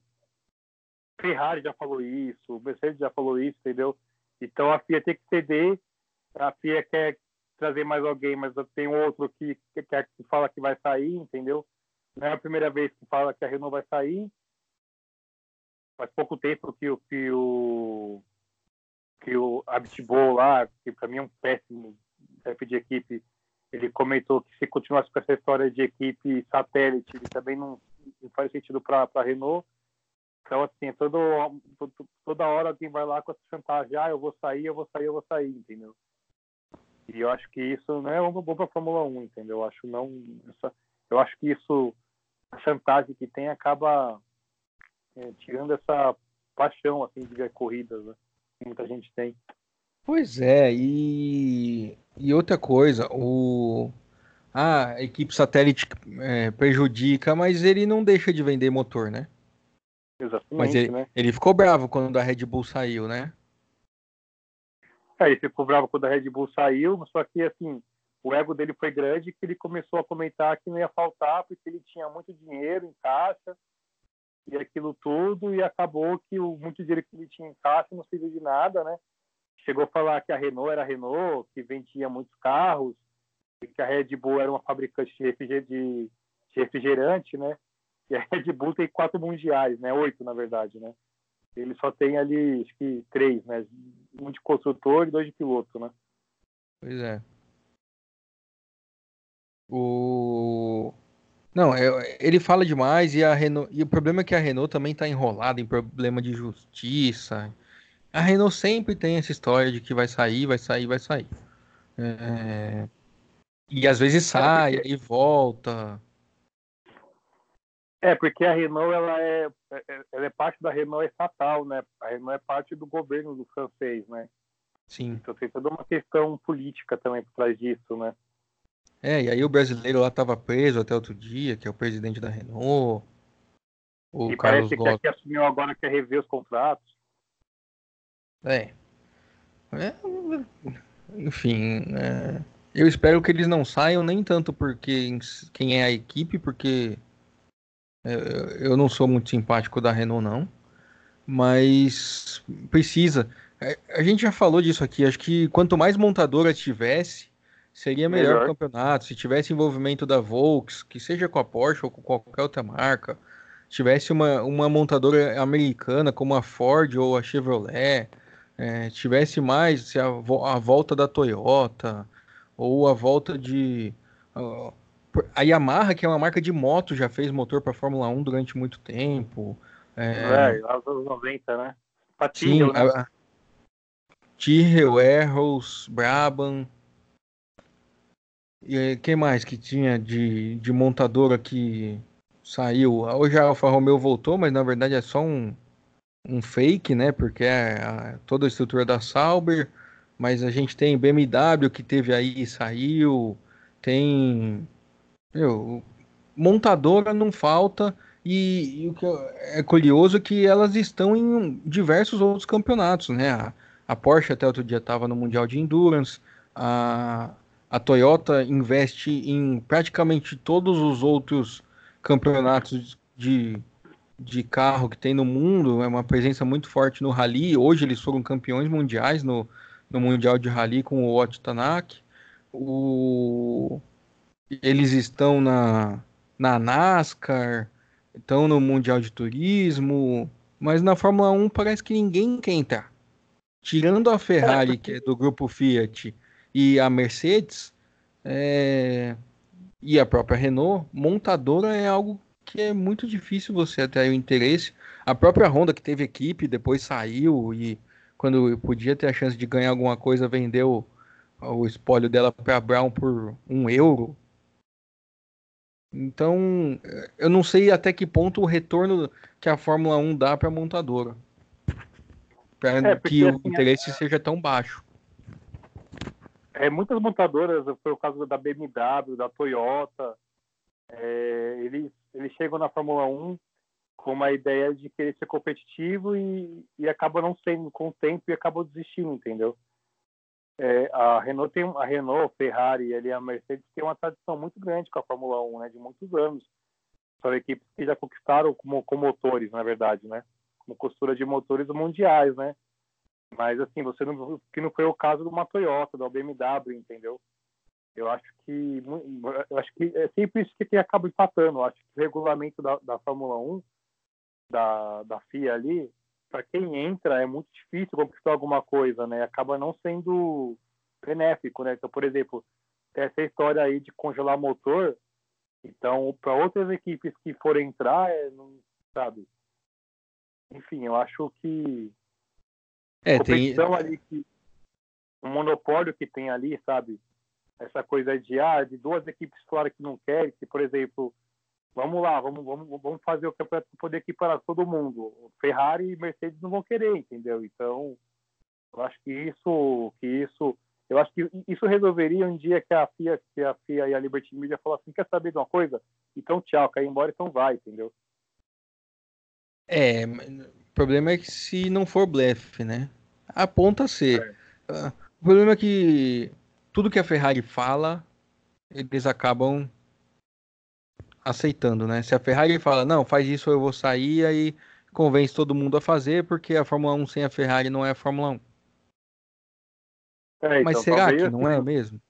Ferrari já falou isso, Mercedes já falou isso, entendeu? Então a FIA tem que ceder, a FIA quer trazer mais alguém, mas tem outro que, que, que fala que vai sair, entendeu? Não é a primeira vez que fala que a Renault vai sair. Faz pouco tempo que, que o que o Abitbol lá, que para mim é um péssimo chefe de equipe, ele comentou que se continuasse com essa história de equipe satélite, ele também não, não faz sentido para a Renault. Então, assim, todo, toda hora alguém vai lá com essa chantagem, ah, eu vou sair, eu vou sair, eu vou sair, entendeu? E eu acho que isso não é bom para a Fórmula 1, entendeu? Eu acho, não, essa, eu acho que isso a chantagem que tem acaba é, tirando essa paixão assim de ver corridas né, que muita gente tem. Pois é, e, e outra coisa, o a equipe satélite é, prejudica, mas ele não deixa de vender motor, né? Exatamente, mas ele, né? ele ficou bravo quando a Red Bull saiu, né? É, ele ficou bravo quando a Red Bull saiu, só que assim, o ego dele foi grande que ele começou a comentar que não ia faltar porque ele tinha muito dinheiro em caixa e aquilo tudo e acabou que o muito dinheiro que ele tinha em caixa não serviu de nada, né? Chegou a falar que a Renault era a Renault, que vendia muitos carros e que a Red Bull era uma fabricante de refrigerante, né? E a Red Bull tem quatro mundiais, né? Oito, na verdade, né? Ele só tem ali, acho que três, né? Um de construtor e dois de piloto, né? Pois é. O... Não, é, ele fala demais e a Renault. E o problema é que a Renault também está enrolada em problema de justiça. A Renault sempre tem essa história de que vai sair, vai sair, vai sair. É... E às vezes é, sai e volta. É, porque a Renault ela é, é, ela é parte da Renault estatal, né? A Renault é parte do governo do francês, né? Sim. Então tem toda uma questão política também por trás disso, né? É, e aí o brasileiro lá estava preso até outro dia, que é o presidente da Renault. O e Carlos parece que aqui assumiu agora quer rever os contratos. É. é enfim, é, eu espero que eles não saiam nem tanto porque quem é a equipe, porque é, eu não sou muito simpático da Renault não, mas precisa. É, a gente já falou disso aqui. Acho que quanto mais montadora tivesse, Seria melhor, melhor. campeonato se tivesse envolvimento da Volks, que seja com a Porsche ou com qualquer outra marca, tivesse uma, uma montadora americana como a Ford ou a Chevrolet, é, tivesse mais a, a volta da Toyota ou a volta de uh, a Yamaha, que é uma marca de moto, já fez motor para Fórmula 1 durante muito tempo. É, é lá anos 90, né? Patinho, sim, né? Tyrrell, Erros, Brabham, e quem mais que tinha de, de montadora que saiu? Hoje a Alfa Romeo voltou, mas na verdade é só um, um fake, né? Porque é a, toda a estrutura da Sauber. mas a gente tem BMW que teve aí e saiu, tem. Meu, montadora não falta, e, e, o que é curioso é que elas estão em diversos outros campeonatos, né? A, a Porsche até outro dia estava no Mundial de Endurance, a, a Toyota investe em praticamente todos os outros campeonatos de, de carro que tem no mundo, é uma presença muito forte no Rally. Hoje eles foram campeões mundiais no, no Mundial de Rally com o Otto Tanak. O... Eles estão na, na NASCAR, estão no Mundial de Turismo, mas na Fórmula 1 parece que ninguém quer entrar. Tirando a Ferrari, que é do grupo Fiat, e a Mercedes é... e a própria Renault, montadora é algo que é muito difícil você atrair o interesse. A própria Honda, que teve equipe, depois saiu e quando podia ter a chance de ganhar alguma coisa, vendeu o espólio dela para Brown por um euro. Então, eu não sei até que ponto o retorno que a Fórmula 1 dá para a montadora. Para é, que assim, o interesse é... seja tão baixo. É, muitas montadoras, foi o caso da BMW, da Toyota, é, eles, eles chegam na Fórmula 1 com uma ideia de querer ser competitivo e, e acaba não sendo com o tempo e acabam desistindo, entendeu? É, a Renault tem a Renault, Ferrari e a Mercedes tem uma tradição muito grande com a Fórmula 1, né, de muitos anos. São equipes que já conquistaram como com motores, na verdade, né? Como costura de motores mundiais, né? Mas assim, você não que não foi o caso de uma Toyota, da BMW, entendeu? Eu acho que eu acho que é sempre isso que acaba empatando. Eu acho que o regulamento da, da Fórmula 1 da, da FIA ali, para quem entra é muito difícil conquistar alguma coisa, né? Acaba não sendo benéfico, né? Então, por exemplo, essa história aí de congelar motor, então para outras equipes que forem entrar, é, não sabe. Enfim, eu acho que é, competição tem... ali que o monopólio que tem ali, sabe? Essa coisa de ah, de duas equipes fora que não querem, que por exemplo, vamos lá, vamos, vamos, vamos fazer o campeonato para poder equiparar todo mundo. Ferrari e Mercedes não vão querer, entendeu? Então, eu acho que isso, que isso, eu acho que isso resolveria um dia que a FIA, que a FIA e a Liberty Media falassem, assim, quer saber de uma coisa? Então tchau, cai embora, então vai, entendeu? É, problema é que se não for blefe, né? Aponta a ser. É. O problema é que tudo que a Ferrari fala, eles acabam aceitando, né? Se a Ferrari fala, não, faz isso, eu vou sair, aí convence todo mundo a fazer, porque a Fórmula 1 sem a Ferrari não é a Fórmula 1. É, então, Mas será que não é mesmo?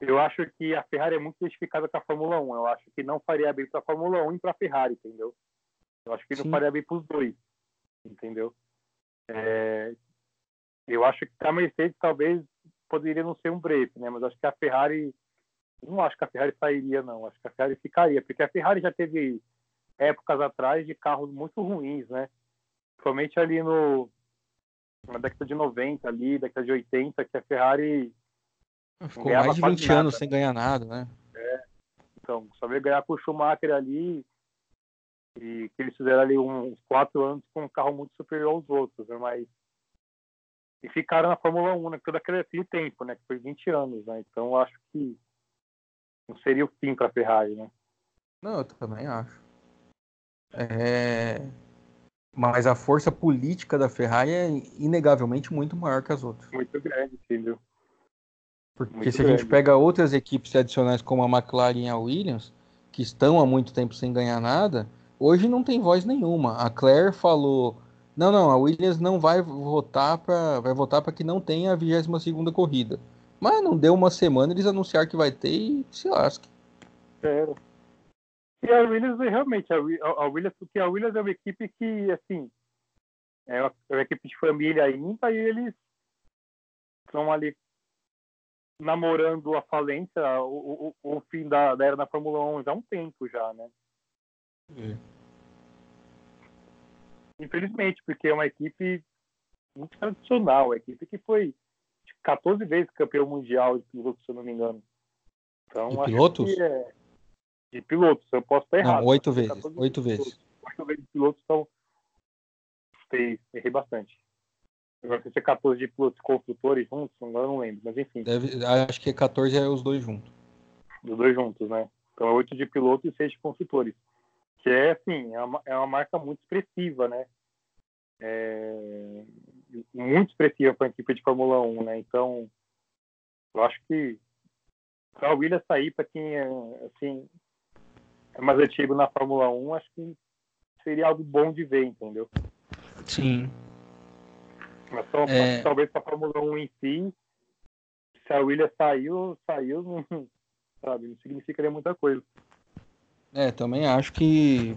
Eu acho que a Ferrari é muito identificada com a Fórmula 1. Eu acho que não faria bem para a Fórmula 1 e para a Ferrari, entendeu? Eu acho que Sim. não faria bem para os dois, entendeu? É... Eu acho que a Mercedes talvez poderia não ser um break, né? Mas acho que a Ferrari não acho que a Ferrari sairia, não. Acho que a Ferrari ficaria, porque a Ferrari já teve épocas atrás de carros muito ruins, né? Principalmente ali no na década de 90, ali, década de 80, que a Ferrari ficou mais de 20 nada. anos sem ganhar nada, né? É. Então, só veio ganhar com o Schumacher ali e que eles fizeram ali uns quatro anos com um carro muito superior aos outros, né? Mas e ficaram na Fórmula 1, né? Todo aquele tempo, né? Que foi 20 anos, né? Então, acho que não seria o fim para a Ferrari, né? Não, eu também acho. É... Mas a força política da Ferrari é inegavelmente muito maior que as outras. Muito grande, entendeu? Porque muito se grande. a gente pega outras equipes adicionais como a McLaren e a Williams, que estão há muito tempo sem ganhar nada, hoje não tem voz nenhuma. A Claire falou: não, não, a Williams não vai votar para vai votar para que não tenha a 22 segunda corrida. Mas não deu uma semana, eles anunciaram que vai ter e se lasque. É. E a Williams, realmente, a, a Williams, porque a Williams é uma equipe que, assim, é uma, é uma equipe de família ainda e eles estão ali namorando a falência, o, o, o fim da, da, era da Fórmula 1 já há um tempo já, né? É. Infelizmente, porque é uma equipe muito tradicional, uma equipe que foi 14 vezes campeão mundial de pilotos, se eu não me engano. Então, de pilotos? É... De pilotos, eu posso estar errado. Não, oito vezes. Oito vezes. Oito vezes de pilotos, então errei bastante. Agora se é 14 de pilotos construtores juntos, agora não lembro, mas enfim. Deve, acho que 14 é os dois juntos. Os dois juntos, né? Então é 8 de pilotos e 6 de construtores. Que é, assim, é uma, é uma marca muito expressiva, né? É, muito expressiva para a equipe de Fórmula 1, né? Então, eu acho que para o Williams sair, para quem é, assim, é mais antigo na Fórmula 1, acho que seria algo bom de ver, entendeu? Sim. Mas só, é... talvez para a Fórmula 1 em si, se a Williams saiu, saiu, não, sabe, não significaria muita coisa. É, também acho que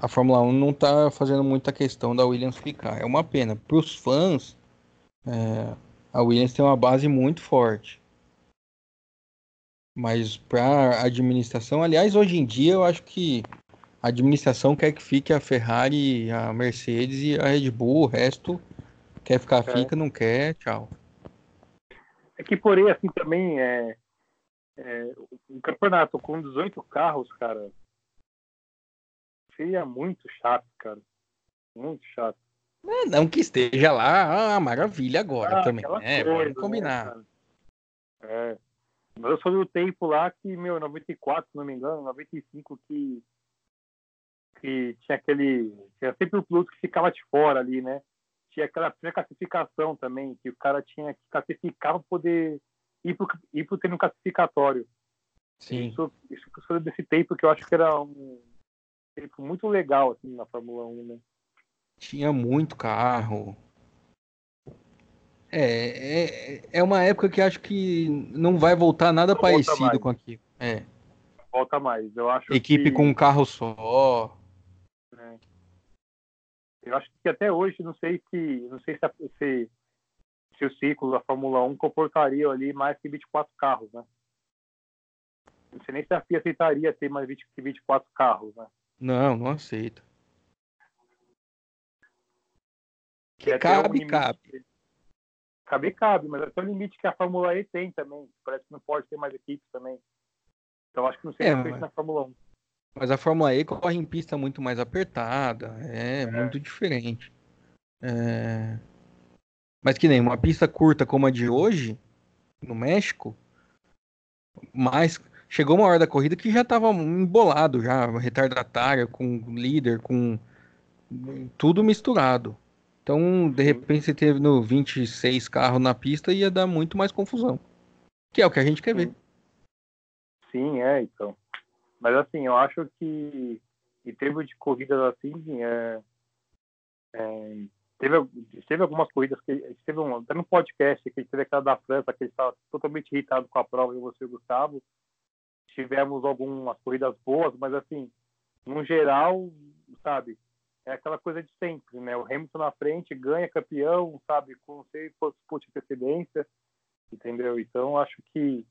a Fórmula 1 não está fazendo muita questão da Williams ficar. É uma pena. Para os fãs, é, a Williams tem uma base muito forte. Mas para a administração, aliás, hoje em dia eu acho que a administração quer que fique a Ferrari, a Mercedes e a Red Bull, o resto quer ficar, é. fica, não quer, tchau. É que porém, assim, também é, é um campeonato com 18 carros, cara, seria muito chato, cara. Muito chato. É, não que esteja lá, ah, maravilha agora ah, também, né? Coisa, Vamos combinar. Né, é. Mas eu sou do tempo lá que, meu, 94, se não me engano, 95, que, que tinha aquele. Tinha sempre o piloto que ficava de fora ali, né? Tinha aquela tinha classificação também, que o cara tinha que classificar para poder ir pro, ir pro treino classificatório. Sim. Isso, isso foi desse tempo que eu acho que era um tempo muito legal, assim, na Fórmula 1, né? Tinha muito carro. É, é, é uma época que acho que não vai voltar nada não parecido com aquilo. É. Volta mais, eu acho. Equipe que... com um carro só. É. Eu acho que até hoje, não sei se, não sei se, se, se o ciclo da Fórmula 1 comportaria ali mais que 24 carros, né? Não sei nem se a FIA aceitaria ter mais 20, 24 carros, né? Não, não aceita. Que cabe, um cabe. Cabe, cabe, mas até o limite que a Fórmula E tem também. Parece que não pode ter mais equipes também. Então acho que não seria é, feito mas... na Fórmula 1. Mas a Fórmula E corre em pista muito mais apertada, é, é. muito diferente. É... Mas que nem uma pista curta como a de hoje, no México, mais chegou uma hora da corrida que já estava embolado já, retardatária, com líder, com tudo misturado. Então, de repente, você teve no 26 carros na pista ia dar muito mais confusão. Que é o que a gente quer ver. Sim, é, então. Mas assim, eu acho que em termos de corridas assim, é, é, teve, teve algumas corridas que teve um, até no podcast que teve aquela da França que ele estava totalmente irritado com a prova e você, Gustavo. Tivemos algumas corridas boas, mas assim, no geral, sabe, é aquela coisa de sempre, né? O Hamilton na frente ganha campeão, sabe, com pontos de precedência, entendeu? Então acho que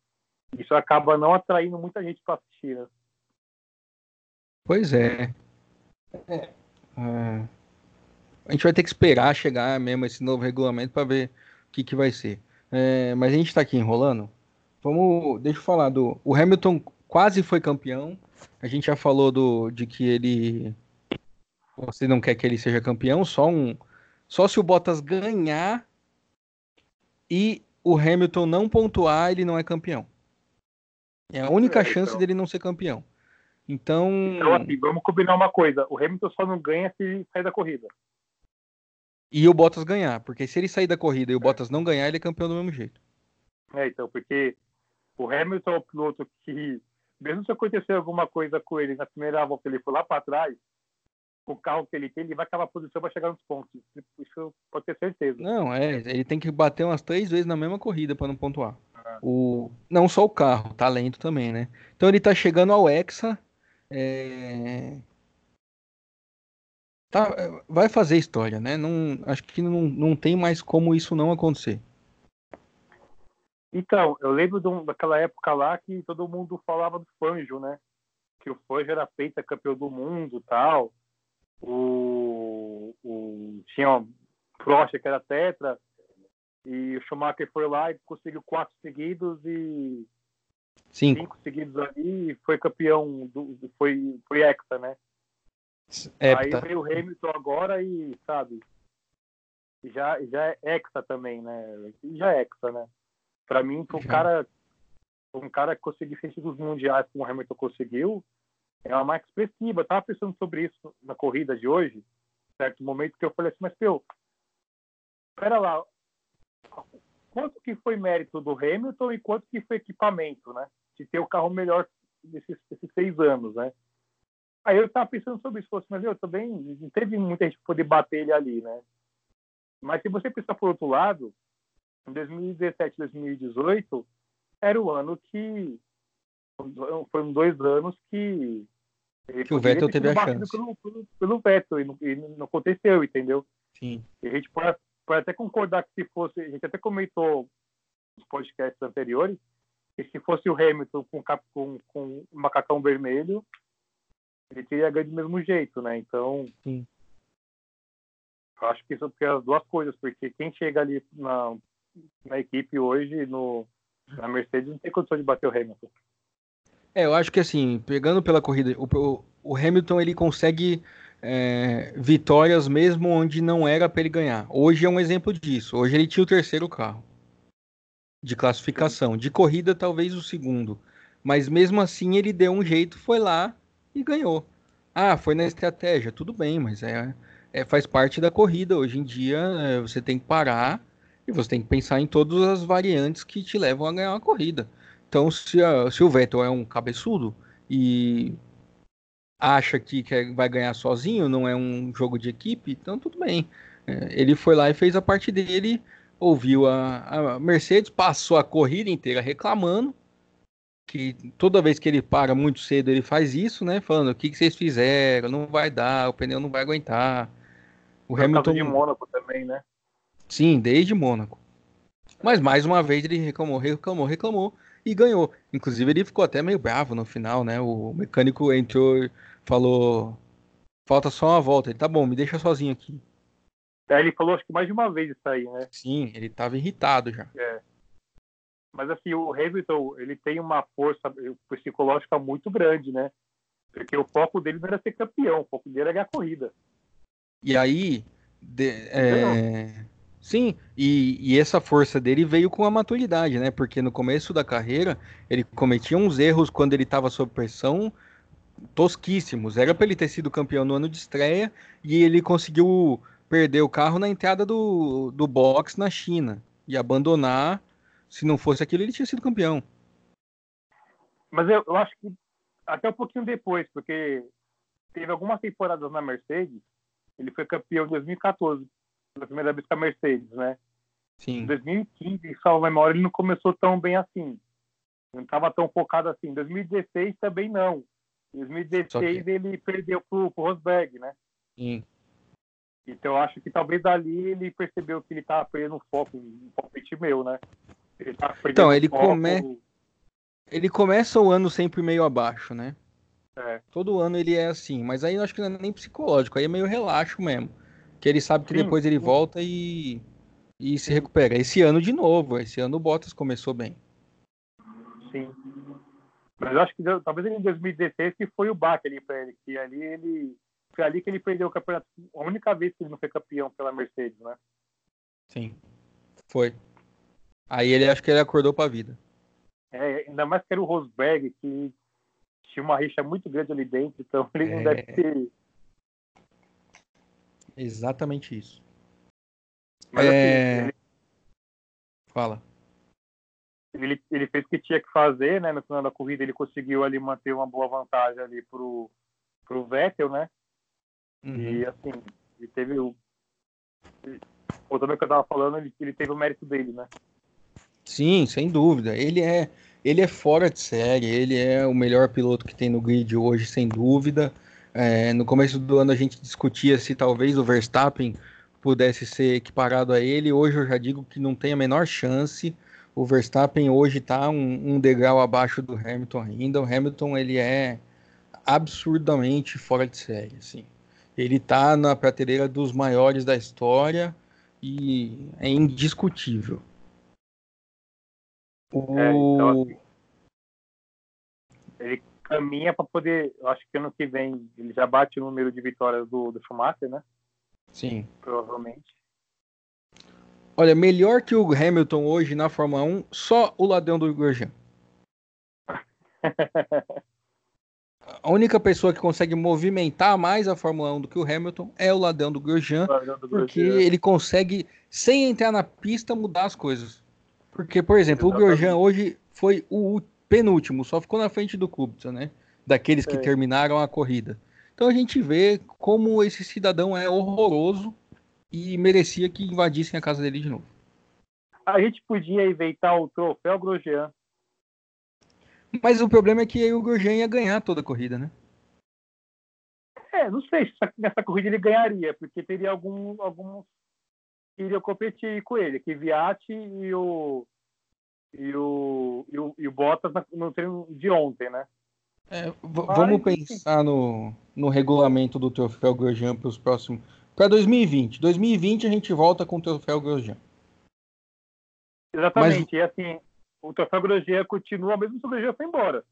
isso acaba não atraindo muita gente para assistir, né? Pois é. É. é. A gente vai ter que esperar chegar mesmo esse novo regulamento para ver o que, que vai ser. É, mas a gente está aqui enrolando. Vamos, deixa eu falar do. O Hamilton quase foi campeão. A gente já falou do, de que ele você não quer que ele seja campeão, só um. Só se o Bottas ganhar e o Hamilton não pontuar, ele não é campeão. É a única é, chance então... dele não ser campeão. Então. Então, assim, vamos combinar uma coisa: o Hamilton só não ganha se sair da corrida. E o Bottas ganhar, porque se ele sair da corrida e o é. Bottas não ganhar, ele é campeão do mesmo jeito. É, então, porque o Hamilton é o piloto que, mesmo se acontecer alguma coisa com ele na primeira volta, ele for lá para trás, o carro que ele tem, ele vai acabar a posição para chegar nos pontos. Isso pode ter certeza. Não, é, ele tem que bater umas três vezes na mesma corrida para não pontuar. Ah. O, não só o carro, talento também, né? Então ele tá chegando ao Hexa. É... Tá, vai fazer história, né? Não, acho que não, não tem mais como isso não acontecer. Então, eu lembro de, daquela época lá que todo mundo falava do Fanjo, né? Que o Fanjo era feita campeão do mundo tal o, o tinha o Prost que era tetra e o Schumacher foi lá e conseguiu quatro seguidos e cinco, cinco seguidos ali e foi campeão do, foi foi hexa né Hepta. aí veio o Hamilton agora e sabe já, já é hexa também, né? Já é hexa, né? Para mim, um cara, um cara que conseguir títulos mundiais como o Hamilton conseguiu, é uma marca expressiva. Eu tava pensando sobre isso na corrida de hoje, certo momento que eu falei assim, mas, pô, pera lá, quanto que foi mérito do Hamilton e quanto que foi equipamento, né? De ter o carro melhor nesses, nesses seis anos, né? Aí eu estava pensando sobre isso, fosse, mas eu também não teve muita gente poder bater ele ali, né? Mas se você pensar por outro lado, em 2017, 2018 era o ano que foram dois anos que que o Vettel teve a chance pelo, pelo, pelo Vettel e não, e não, aconteceu, entendeu? Sim. E a gente pode, pode até concordar que se fosse, a gente até comentou nos podcasts anteriores, que se fosse o Hamilton com, com, com o macacão vermelho, ele teria ganho do mesmo jeito, né? Então, Sim. eu acho que isso é as duas coisas, porque quem chega ali na, na equipe hoje, no, na Mercedes, não tem condição de bater o Hamilton. É, eu acho que assim, pegando pela corrida, o, o Hamilton ele consegue é, vitórias mesmo onde não era para ele ganhar. Hoje é um exemplo disso. Hoje ele tinha o terceiro carro de classificação. De corrida, talvez o segundo. Mas mesmo assim ele deu um jeito, foi lá e ganhou. Ah, foi na estratégia, tudo bem, mas é, é faz parte da corrida. Hoje em dia é, você tem que parar e você tem que pensar em todas as variantes que te levam a ganhar uma corrida. Então, se, a, se o Vettel é um cabeçudo e acha que quer, vai ganhar sozinho, não é um jogo de equipe, então tudo bem. É, ele foi lá e fez a parte dele, ouviu a, a Mercedes, passou a corrida inteira reclamando, que toda vez que ele para muito cedo ele faz isso, né? Falando o que, que vocês fizeram, não vai dar, o pneu não vai aguentar. O Hamilton de Mônaco também, né? Sim, desde Mônaco. Mas mais uma vez ele reclamou, reclamou, reclamou e ganhou. Inclusive ele ficou até meio bravo no final, né? O mecânico entrou, falou, falta só uma volta. Ele tá bom, me deixa sozinho aqui. É, ele falou acho que mais de uma vez isso aí, né? Sim, ele tava irritado já. É. Mas assim, o Hamilton, ele tem uma força psicológica muito grande, né? Porque o foco dele não era ser campeão, o foco dele era ganhar corrida. E aí, de, é... sim, e, e, essa força dele veio com a maturidade, né? Porque no começo da carreira, ele cometia uns erros quando ele estava sob pressão tosquíssimos. Era para ele ter sido campeão no ano de estreia e ele conseguiu perder o carro na entrada do, do box na China e abandonar se não fosse aquilo, ele tinha sido campeão. Mas eu, eu acho que até um pouquinho depois, porque teve algumas temporadas na Mercedes, ele foi campeão em 2014, pela primeira vez com a Mercedes, né? Sim. Em 2015, salvo memória, ele não começou tão bem assim. Não estava tão focado assim. Em 2016 também não. Em 2016 que... ele perdeu pro, pro Rosberg, né? Sim. Então eu acho que talvez ali ele percebeu que ele estava perdendo um foco, um palpite meu, né? Ele então, ele, come... ele começa o ano sempre meio abaixo, né? É. Todo ano ele é assim, mas aí eu acho que não é nem psicológico, aí é meio relaxo mesmo. Que ele sabe que depois ele volta e, e se recupera. Esse ano de novo, esse ano o Bottas começou bem. Sim. Mas eu acho que talvez em 2016 que foi o baque ali para ele, que ali ele foi ali que ele perdeu o campeonato, a única vez que ele não foi campeão pela Mercedes, né? Sim. Foi. Aí ele acho que ele acordou para a vida. É, ainda mais que era o Rosberg, que tinha uma rixa muito grande ali dentro, então ele é... não deve ter. Exatamente isso. Mas é... assim, ele... Fala. Ele, ele fez o que tinha que fazer, né? No final da corrida ele conseguiu ali manter uma boa vantagem ali pro, pro Vettel, né? Uhum. E assim, ele teve o. Voltando ao que eu tava falando, ele, ele teve o mérito dele, né? Sim, sem dúvida. Ele é, ele é fora de série, ele é o melhor piloto que tem no grid hoje, sem dúvida. É, no começo do ano a gente discutia se talvez o Verstappen pudesse ser equiparado a ele. Hoje eu já digo que não tem a menor chance. O Verstappen hoje está um, um, degrau abaixo do Hamilton ainda. O Hamilton ele é absurdamente fora de série. Assim. Ele está na prateleira dos maiores da história e é indiscutível. O... É, então, assim, ele caminha para poder. Eu acho que ano que vem ele já bate o número de vitórias do, do Schumacher, né? Sim. Provavelmente. Olha, melhor que o Hamilton hoje na Fórmula 1, só o ladrão do Grosjean. a única pessoa que consegue movimentar mais a Fórmula 1 do que o Hamilton é o ladrão do Grosjean, porque ele consegue, sem entrar na pista, mudar as coisas. Porque, por exemplo, Exatamente. o Grosjean hoje foi o penúltimo, só ficou na frente do Kubica, né? Daqueles que é. terminaram a corrida. Então a gente vê como esse cidadão é horroroso e merecia que invadissem a casa dele de novo. A gente podia inventar o troféu Grosjean mas o problema é que aí o Grosjean ia ganhar toda a corrida, né? É, não sei se nessa corrida ele ganharia, porque teria algum, alguns que iriam competir com ele, que Viatti e o e o, e o, e o Bottas no treino de ontem, né? É, vamos pensar no, no regulamento do troféu Grosjean para os próximos. Para 2020. 2020 a gente volta com o troféu Grosjean. Exatamente. Mas... E assim, o troféu Grosjean continua, mesmo se o Grosjean foi embora.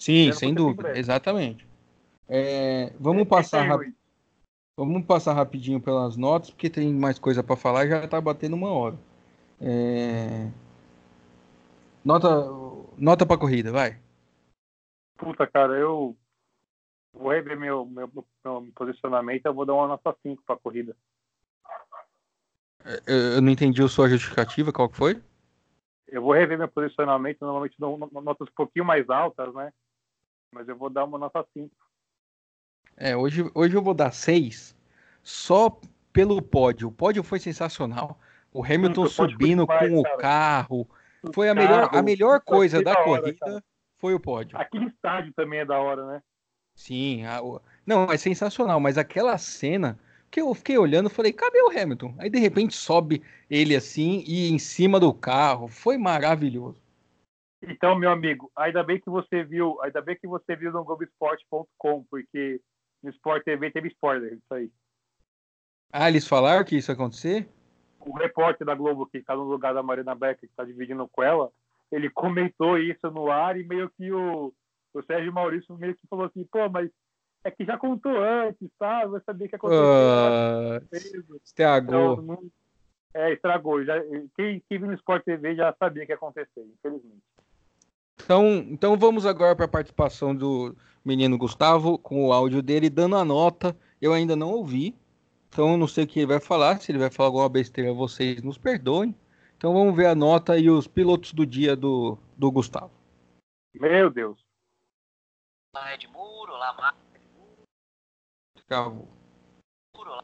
Sim, sem dúvida, exatamente. É, vamos, é, passar rap... vamos passar rapidinho pelas notas, porque tem mais coisa para falar e já está batendo uma hora. É... Nota, nota para corrida, vai. Puta, cara, eu vou rever meu, meu, meu posicionamento, eu vou dar uma nota 5 para corrida. É, eu não entendi a sua justificativa, qual que foi? Eu vou rever meu posicionamento, normalmente dou notas um pouquinho mais altas, né? Mas eu vou dar uma nota 5. É, hoje, hoje eu vou dar 6 só pelo pódio. O pódio foi sensacional. O Hamilton subindo demais, com o carro. Foi a melhor, a melhor coisa da, da hora, corrida cara. foi o pódio. Aquele estádio também é da hora, né? Sim, a, não, é sensacional, mas aquela cena que eu fiquei olhando e falei, cadê o Hamilton? Aí de repente sobe ele assim e em cima do carro. Foi maravilhoso. Então, meu amigo, ainda bem que você viu, ainda bem que você viu no Globoesporte.com, porque no Sport TV teve spoiler isso aí. Ah, eles falaram que isso ia acontecer? O repórter da Globo que está no lugar da Marina Becker, que está dividindo com ela, ele comentou isso no ar e meio que o, o Sérgio Maurício meio que falou assim, pô, mas é que já contou antes, tá? Vai saber que aconteceu. Uh, estragou. Então, é, estragou. Já, quem, quem viu no Sport TV já sabia que ia acontecer, infelizmente. Então, então vamos agora para a participação do menino Gustavo com o áudio dele dando a nota. Eu ainda não ouvi, então eu não sei o que ele vai falar. Se ele vai falar alguma besteira, vocês nos perdoem. Então vamos ver a nota e os pilotos do dia do, do Gustavo. Meu Deus. Red Muro, Lamar, Travou. Olá,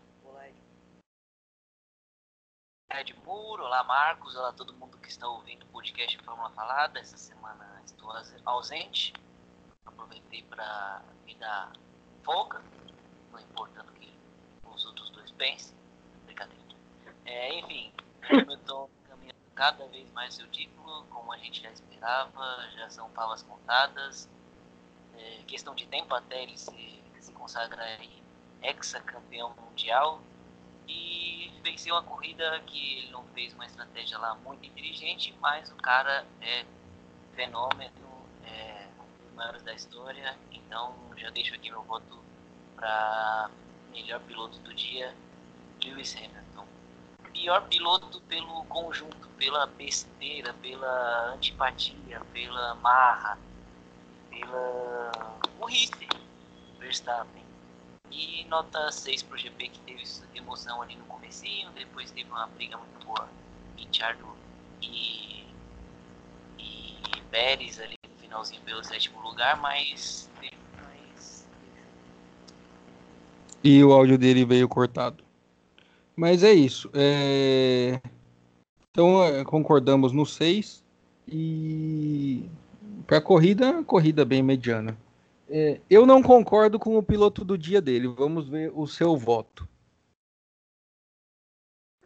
Ed Muro, olá Marcos, olá todo mundo que está ouvindo o podcast Fórmula Falada. Essa semana estou ausente. Aproveitei para me dar folga, não importando que pensem. Brincadeira. É, enfim, Hamilton caminhando cada vez mais seu título, como a gente já esperava, já são palavras contadas. É, questão de tempo até ele se, se consagrar aí ex-campeão mundial e venceu uma corrida que ele não fez uma estratégia lá muito inteligente, mas o cara é fenômeno, é um dos maiores da história, então já deixo aqui meu voto para melhor piloto do dia, Lewis Hamilton. Pior piloto pelo conjunto, pela besteira, pela antipatia, pela marra, pela burrice, Verstappen e nota 6 pro GP que teve emoção ali no comecinho, depois teve uma briga muito boa. Richardo e, e Pérez ali no finalzinho pelo sétimo lugar, mas. E o áudio dele veio cortado. Mas é isso. É... Então é, concordamos no 6 e para corrida, corrida bem mediana. É, eu não concordo com o piloto do dia dele. Vamos ver o seu voto.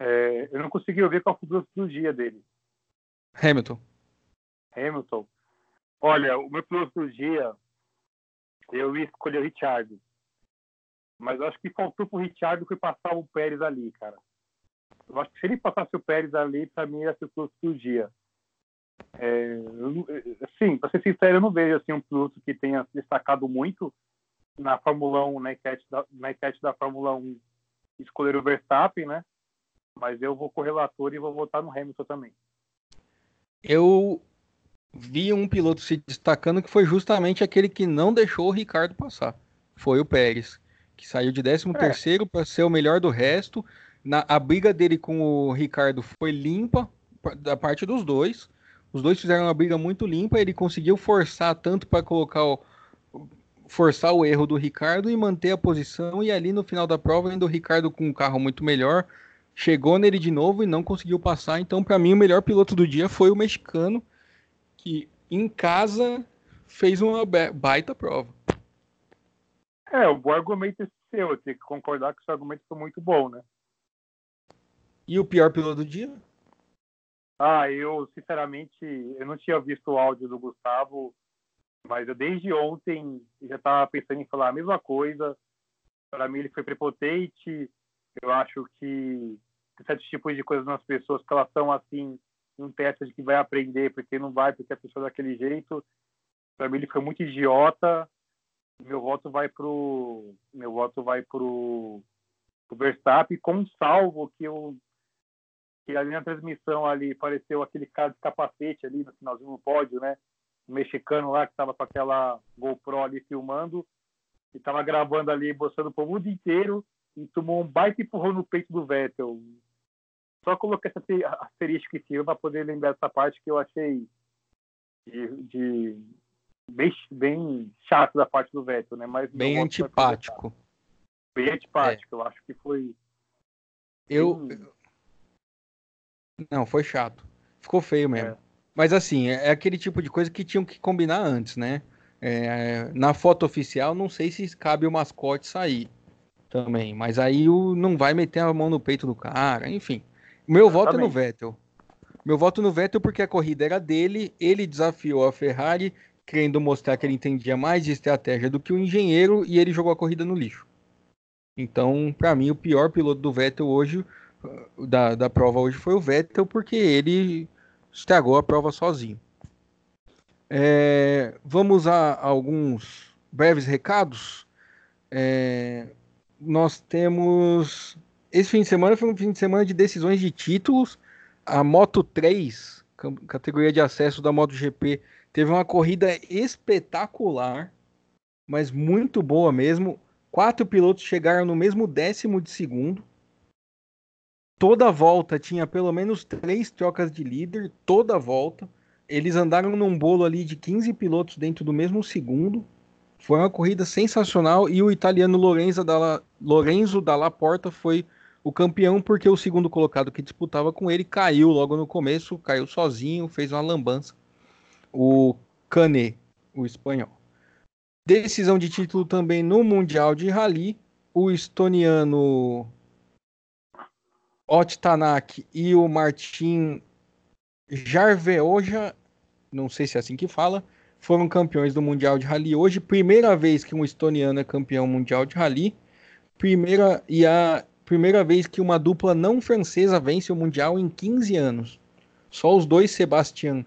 É, eu não consegui ouvir qual foi o piloto do dia dele. Hamilton. Hamilton. Olha, o meu piloto do dia, eu ia escolher o Richard. Mas eu acho que faltou pro Richard que passar o Pérez ali, cara. Eu acho que se ele passasse o Pérez ali, para mim ia ser o piloto do dia. É, sim, para ser sincero, eu não vejo assim, um piloto que tenha destacado muito na Fórmula 1, na enquete da, na enquete da Fórmula 1, escolher o Verstappen, né? mas eu vou com o relator e vou votar no Hamilton também. Eu vi um piloto se destacando que foi justamente aquele que não deixou o Ricardo passar. Foi o Pérez, que saiu de 13 terceiro para ser o melhor do resto. Na, a briga dele com o Ricardo foi limpa da parte dos dois. Os dois fizeram uma briga muito limpa. Ele conseguiu forçar tanto para colocar o, forçar o erro do Ricardo e manter a posição. E ali no final da prova, ainda o Ricardo com um carro muito melhor, chegou nele de novo e não conseguiu passar. Então, para mim, o melhor piloto do dia foi o mexicano, que em casa fez uma baita prova. É, o bom argumento é seu, eu tenho que concordar que esse argumento foi muito bom, né? E o pior piloto do dia? Ah, eu, sinceramente, eu não tinha visto o áudio do Gustavo, mas eu desde ontem já estava pensando em falar a mesma coisa. Para mim ele foi prepotente. Eu acho que certos tipos de coisas nas pessoas que elas são assim, um teste de que vai aprender, porque não vai, porque a pessoa é daquele jeito. Para mim ele foi muito idiota. Meu voto vai pro meu voto vai pro, pro Verstappen com um salvo que eu que ali na transmissão ali apareceu aquele cara de capacete ali no finalzinho do pódio, né? O mexicano lá que estava com aquela GoPro ali filmando e estava gravando ali, mostrando para o mundo inteiro e tomou um baita empurrão no peito do Vettel. Só coloquei essa asterisco em cima para poder lembrar essa parte que eu achei de, de bem, bem chato da parte do Vettel, né? Mas bem antipático. Bem antipático, é. eu acho que foi. Eu. Não, foi chato. Ficou feio mesmo. É. Mas assim, é, é aquele tipo de coisa que tinham que combinar antes, né? É, na foto oficial, não sei se cabe o mascote sair também. Mas aí o, não vai meter a mão no peito do cara, enfim. Meu voto é no Vettel. Meu voto no Vettel porque a corrida era dele, ele desafiou a Ferrari, querendo mostrar que ele entendia mais de estratégia do que o engenheiro, e ele jogou a corrida no lixo. Então, para mim, o pior piloto do Vettel hoje da, da prova hoje foi o Vettel, porque ele estragou a prova sozinho. É, vamos a, alguns breves recados. É, nós temos. Esse fim de semana foi um fim de semana de decisões de títulos. A Moto 3, categoria de acesso da MotoGP, teve uma corrida espetacular, mas muito boa mesmo. Quatro pilotos chegaram no mesmo décimo de segundo toda volta tinha pelo menos três trocas de líder, toda volta. Eles andaram num bolo ali de 15 pilotos dentro do mesmo segundo. Foi uma corrida sensacional e o italiano Lorenzo Dalla, Lorenzo Dalla Porta foi o campeão porque o segundo colocado que disputava com ele caiu logo no começo, caiu sozinho, fez uma lambança. O Canet, o espanhol. Decisão de título também no Mundial de Rally. O estoniano Ot Tanak e o Martin Jarveoja, não sei se é assim que fala, foram campeões do Mundial de Rally hoje. Primeira vez que um estoniano é campeão mundial de Rally. Primeira, e a primeira vez que uma dupla não francesa vence o Mundial em 15 anos. Só os dois, Sebastian,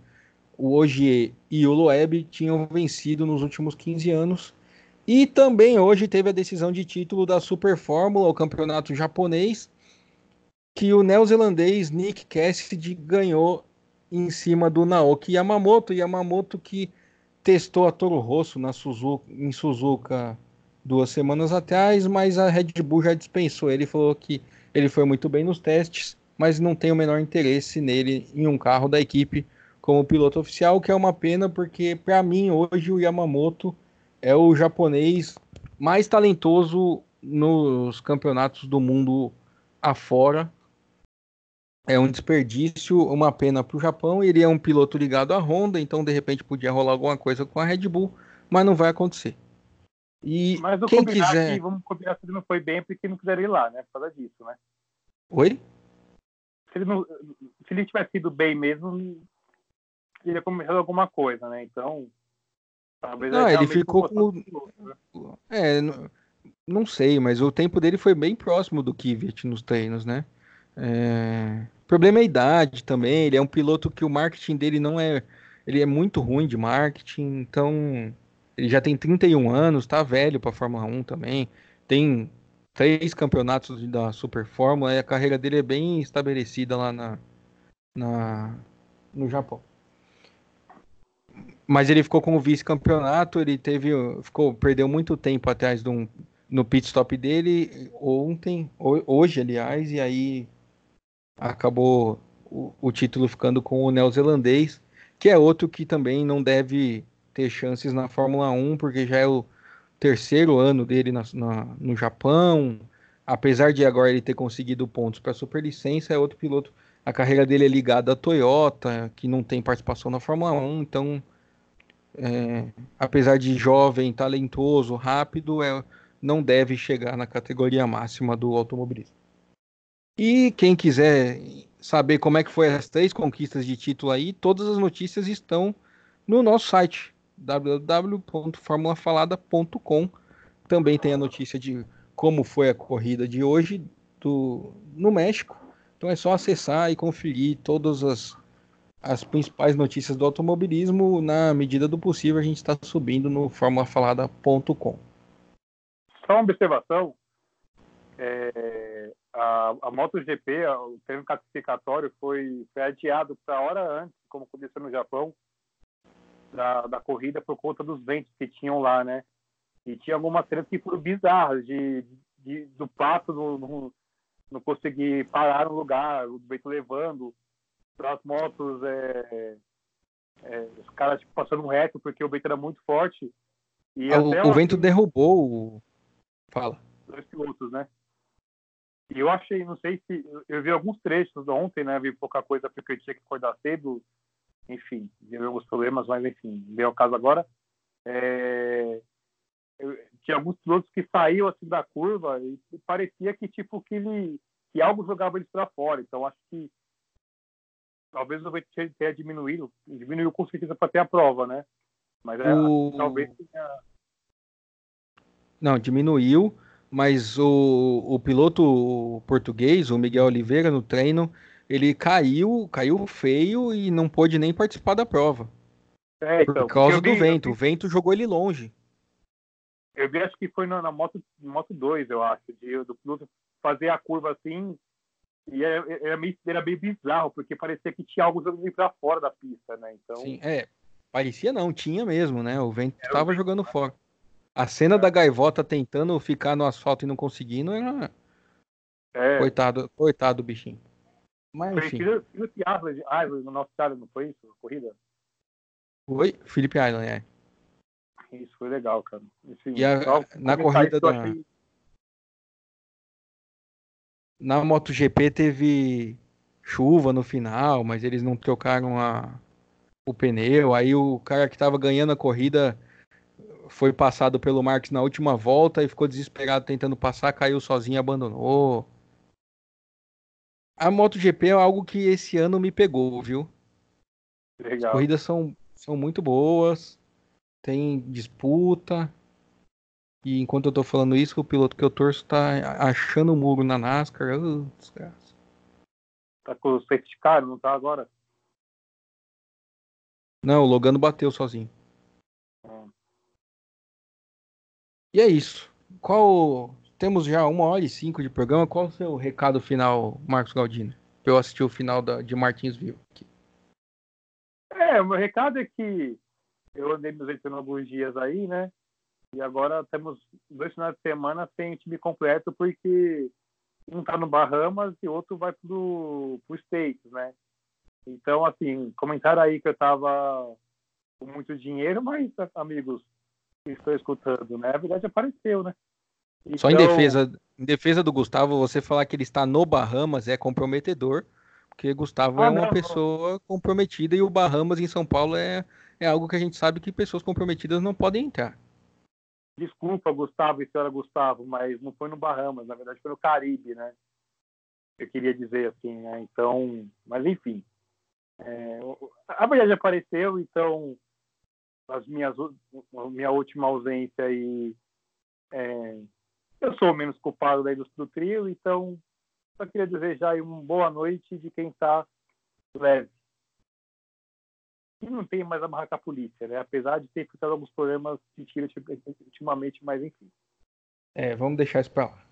o Ogier e o Loeb, tinham vencido nos últimos 15 anos. E também hoje teve a decisão de título da Super Fórmula, o campeonato japonês que o neozelandês Nick Cassidy ganhou em cima do Naoki Yamamoto. Yamamoto que testou a Toro Rosso na Suzuka, em Suzuka duas semanas atrás, mas a Red Bull já dispensou ele. Falou que ele foi muito bem nos testes, mas não tem o menor interesse nele em um carro da equipe como piloto oficial, que é uma pena porque para mim hoje o Yamamoto é o japonês mais talentoso nos campeonatos do mundo afora é um desperdício, uma pena para o Japão. Ele é um piloto ligado à Honda, então de repente podia rolar alguma coisa com a Red Bull, mas não vai acontecer. E mas quem quiser, vamos combinar que ele não foi bem porque não quiseram ir lá, né? Por causa disso, né? Oi? Se ele, não, se ele tivesse ido bem mesmo, ele ia começar alguma coisa, né? Então, talvez não, ele ficou com né? é, não, não sei, mas o tempo dele foi bem próximo do Kvyat nos treinos, né? É... O problema é a idade também. Ele é um piloto que o marketing dele não é. Ele é muito ruim de marketing, então ele já tem 31 anos, tá velho para Fórmula 1 também. Tem três campeonatos da Super Fórmula e a carreira dele é bem estabelecida lá na, na no Japão. Mas ele ficou com o vice-campeonato, ele teve, ficou, perdeu muito tempo atrás de um, no pit stop dele ontem, hoje, aliás, e aí acabou o, o título ficando com o neozelandês, que é outro que também não deve ter chances na Fórmula 1, porque já é o terceiro ano dele na, na, no Japão. Apesar de agora ele ter conseguido pontos para superlicença, é outro piloto. A carreira dele é ligada à Toyota, que não tem participação na Fórmula 1, então, é, apesar de jovem, talentoso, rápido, é, não deve chegar na categoria máxima do automobilismo. E quem quiser saber como é que foi as três conquistas de título aí, todas as notícias estão no nosso site www.formulafalada.com. Também tem a notícia de como foi a corrida de hoje do, no México. Então é só acessar e conferir todas as, as principais notícias do automobilismo. Na medida do possível, a gente está subindo no formulafalada.com. Só uma observação. É, a, a MotoGP, o treino classificatório, foi, foi adiado para hora antes, como aconteceu no Japão, da, da corrida por conta dos ventos que tinham lá, né? E tinha algumas cenas que foram bizarras, de, de do pato no, não conseguir parar no lugar, o vento levando, as motos, é, é, os caras tipo, passando reto porque o vento era muito forte. E ah, o, o vento derrubou o. Fala. Dois pilotos, né? E eu achei, não sei se. Eu vi alguns trechos ontem, né? Vi pouca coisa porque eu tinha que acordar cedo enfim, teve alguns problemas, mas enfim, veio ao caso agora. É, eu, tinha alguns pilotos que saíam assim da curva e parecia que tipo que ele que algo jogava eles para fora. Então acho que talvez o VT tenha diminuído, diminuiu com certeza para ter a prova, né? Mas é, o... talvez tenha... Não, diminuiu, mas o, o piloto português, o Miguel Oliveira, no treino, ele caiu, caiu feio e não pôde nem participar da prova. É, então, por causa vi, do vento. Vi... O vento jogou ele longe. Eu vi, acho que foi na, na moto, moto 2, eu acho, de, do piloto fazer a curva assim. E era, é, é, era, meio, era bem bizarro, porque parecia que tinha algo jogando para fora da pista, né? Então... Sim, é. Parecia não, tinha mesmo, né? O vento estava jogando fora. A cena é. da gaivota tentando ficar no asfalto e não conseguindo era. É. Coitado, coitado do bichinho. Mas, foi enfim. Felipe Island, Island no nosso estado, não foi isso? Corrida? Foi? Felipe Island, é. Isso foi legal, cara. Enfim, e a, na corrida da. Achei... Na MotoGP teve chuva no final, mas eles não trocaram a... o pneu. Aí o cara que estava ganhando a corrida foi passado pelo Marques na última volta e ficou desesperado tentando passar, caiu sozinho e abandonou a MotoGP é algo que esse ano me pegou, viu? Legal. As corridas são, são muito boas, tem disputa. E enquanto eu tô falando isso, o piloto que eu torço tá achando o muro na NASCAR. Desgraça. Tá com o safety car, não tá agora? Não, o Logano bateu sozinho. Hum. E é isso. Qual temos já uma hora e cinco de programa. Qual o seu recado final, Marcos Galdino? Eu assisti o final da, de Martins Vivo. É, o meu recado é que eu andei nos visitando alguns dias aí, né? E agora temos dois finais de semana sem time completo, porque um tá no Bahamas e outro vai pro, pro States, né? Então, assim, comentaram aí que eu tava com muito dinheiro, mas, amigos que estou escutando, né? A verdade apareceu, né? Então... Só em então- defesa, em defesa do Gustavo, você falar que ele está no Bahamas é comprometedor, porque Gustavo ah, é uma não, pessoa não. comprometida e o Bahamas em São Paulo é, é algo que a gente sabe que pessoas comprometidas não podem entrar. Desculpa, Gustavo e senhora Gustavo, mas não foi no Bahamas, na verdade foi no Caribe, né? Eu queria dizer assim, né? Então, mas enfim. É, a viagem apareceu, então as minhas, minha última ausência aí é, eu sou o menos culpado daí do, do trio, então só queria desejar uma boa noite de quem está leve. E não tem mais a polícia, né? Apesar de ter enfrentado alguns problemas de tiro ultimamente, mas enfim. É, vamos deixar isso para lá.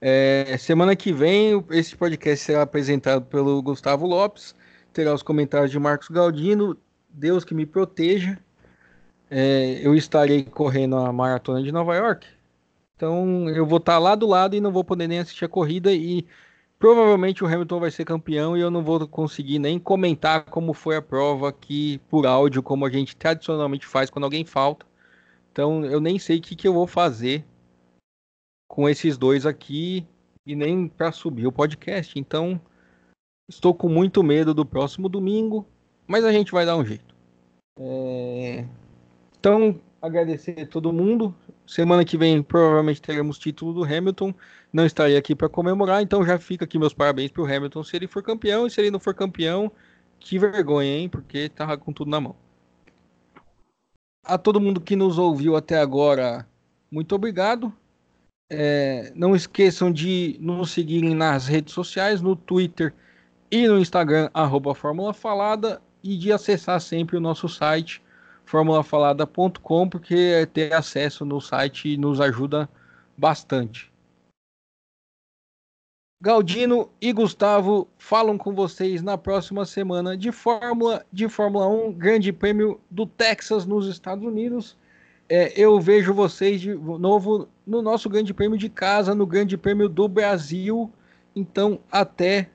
É, semana que vem, esse podcast será apresentado pelo Gustavo Lopes, terá os comentários de Marcos Galdino, Deus que me proteja. É, eu estarei correndo a maratona de Nova York, então eu vou estar lá do lado e não vou poder nem assistir a corrida e provavelmente o Hamilton vai ser campeão e eu não vou conseguir nem comentar como foi a prova aqui por áudio, como a gente tradicionalmente faz quando alguém falta. Então eu nem sei o que, que eu vou fazer com esses dois aqui e nem para subir o podcast. Então estou com muito medo do próximo domingo, mas a gente vai dar um jeito. É... Então agradecer a todo mundo. Semana que vem provavelmente teremos título do Hamilton. Não estarei aqui para comemorar, então já fica aqui meus parabéns para o Hamilton se ele for campeão. E se ele não for campeão, que vergonha, hein? Porque tava com tudo na mão. A todo mundo que nos ouviu até agora, muito obrigado. É, não esqueçam de nos seguirem nas redes sociais, no Twitter e no Instagram, arroba Fórmula Falada, e de acessar sempre o nosso site formulafalada.com, porque ter acesso no site nos ajuda bastante. Galdino e Gustavo falam com vocês na próxima semana de Fórmula de Fórmula 1, Grande Prêmio do Texas nos Estados Unidos. É, eu vejo vocês de novo no nosso Grande Prêmio de casa, no Grande Prêmio do Brasil. Então, até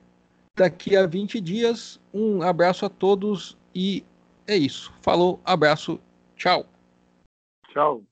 daqui a 20 dias. Um abraço a todos e é isso. Falou, abraço, tchau. Tchau.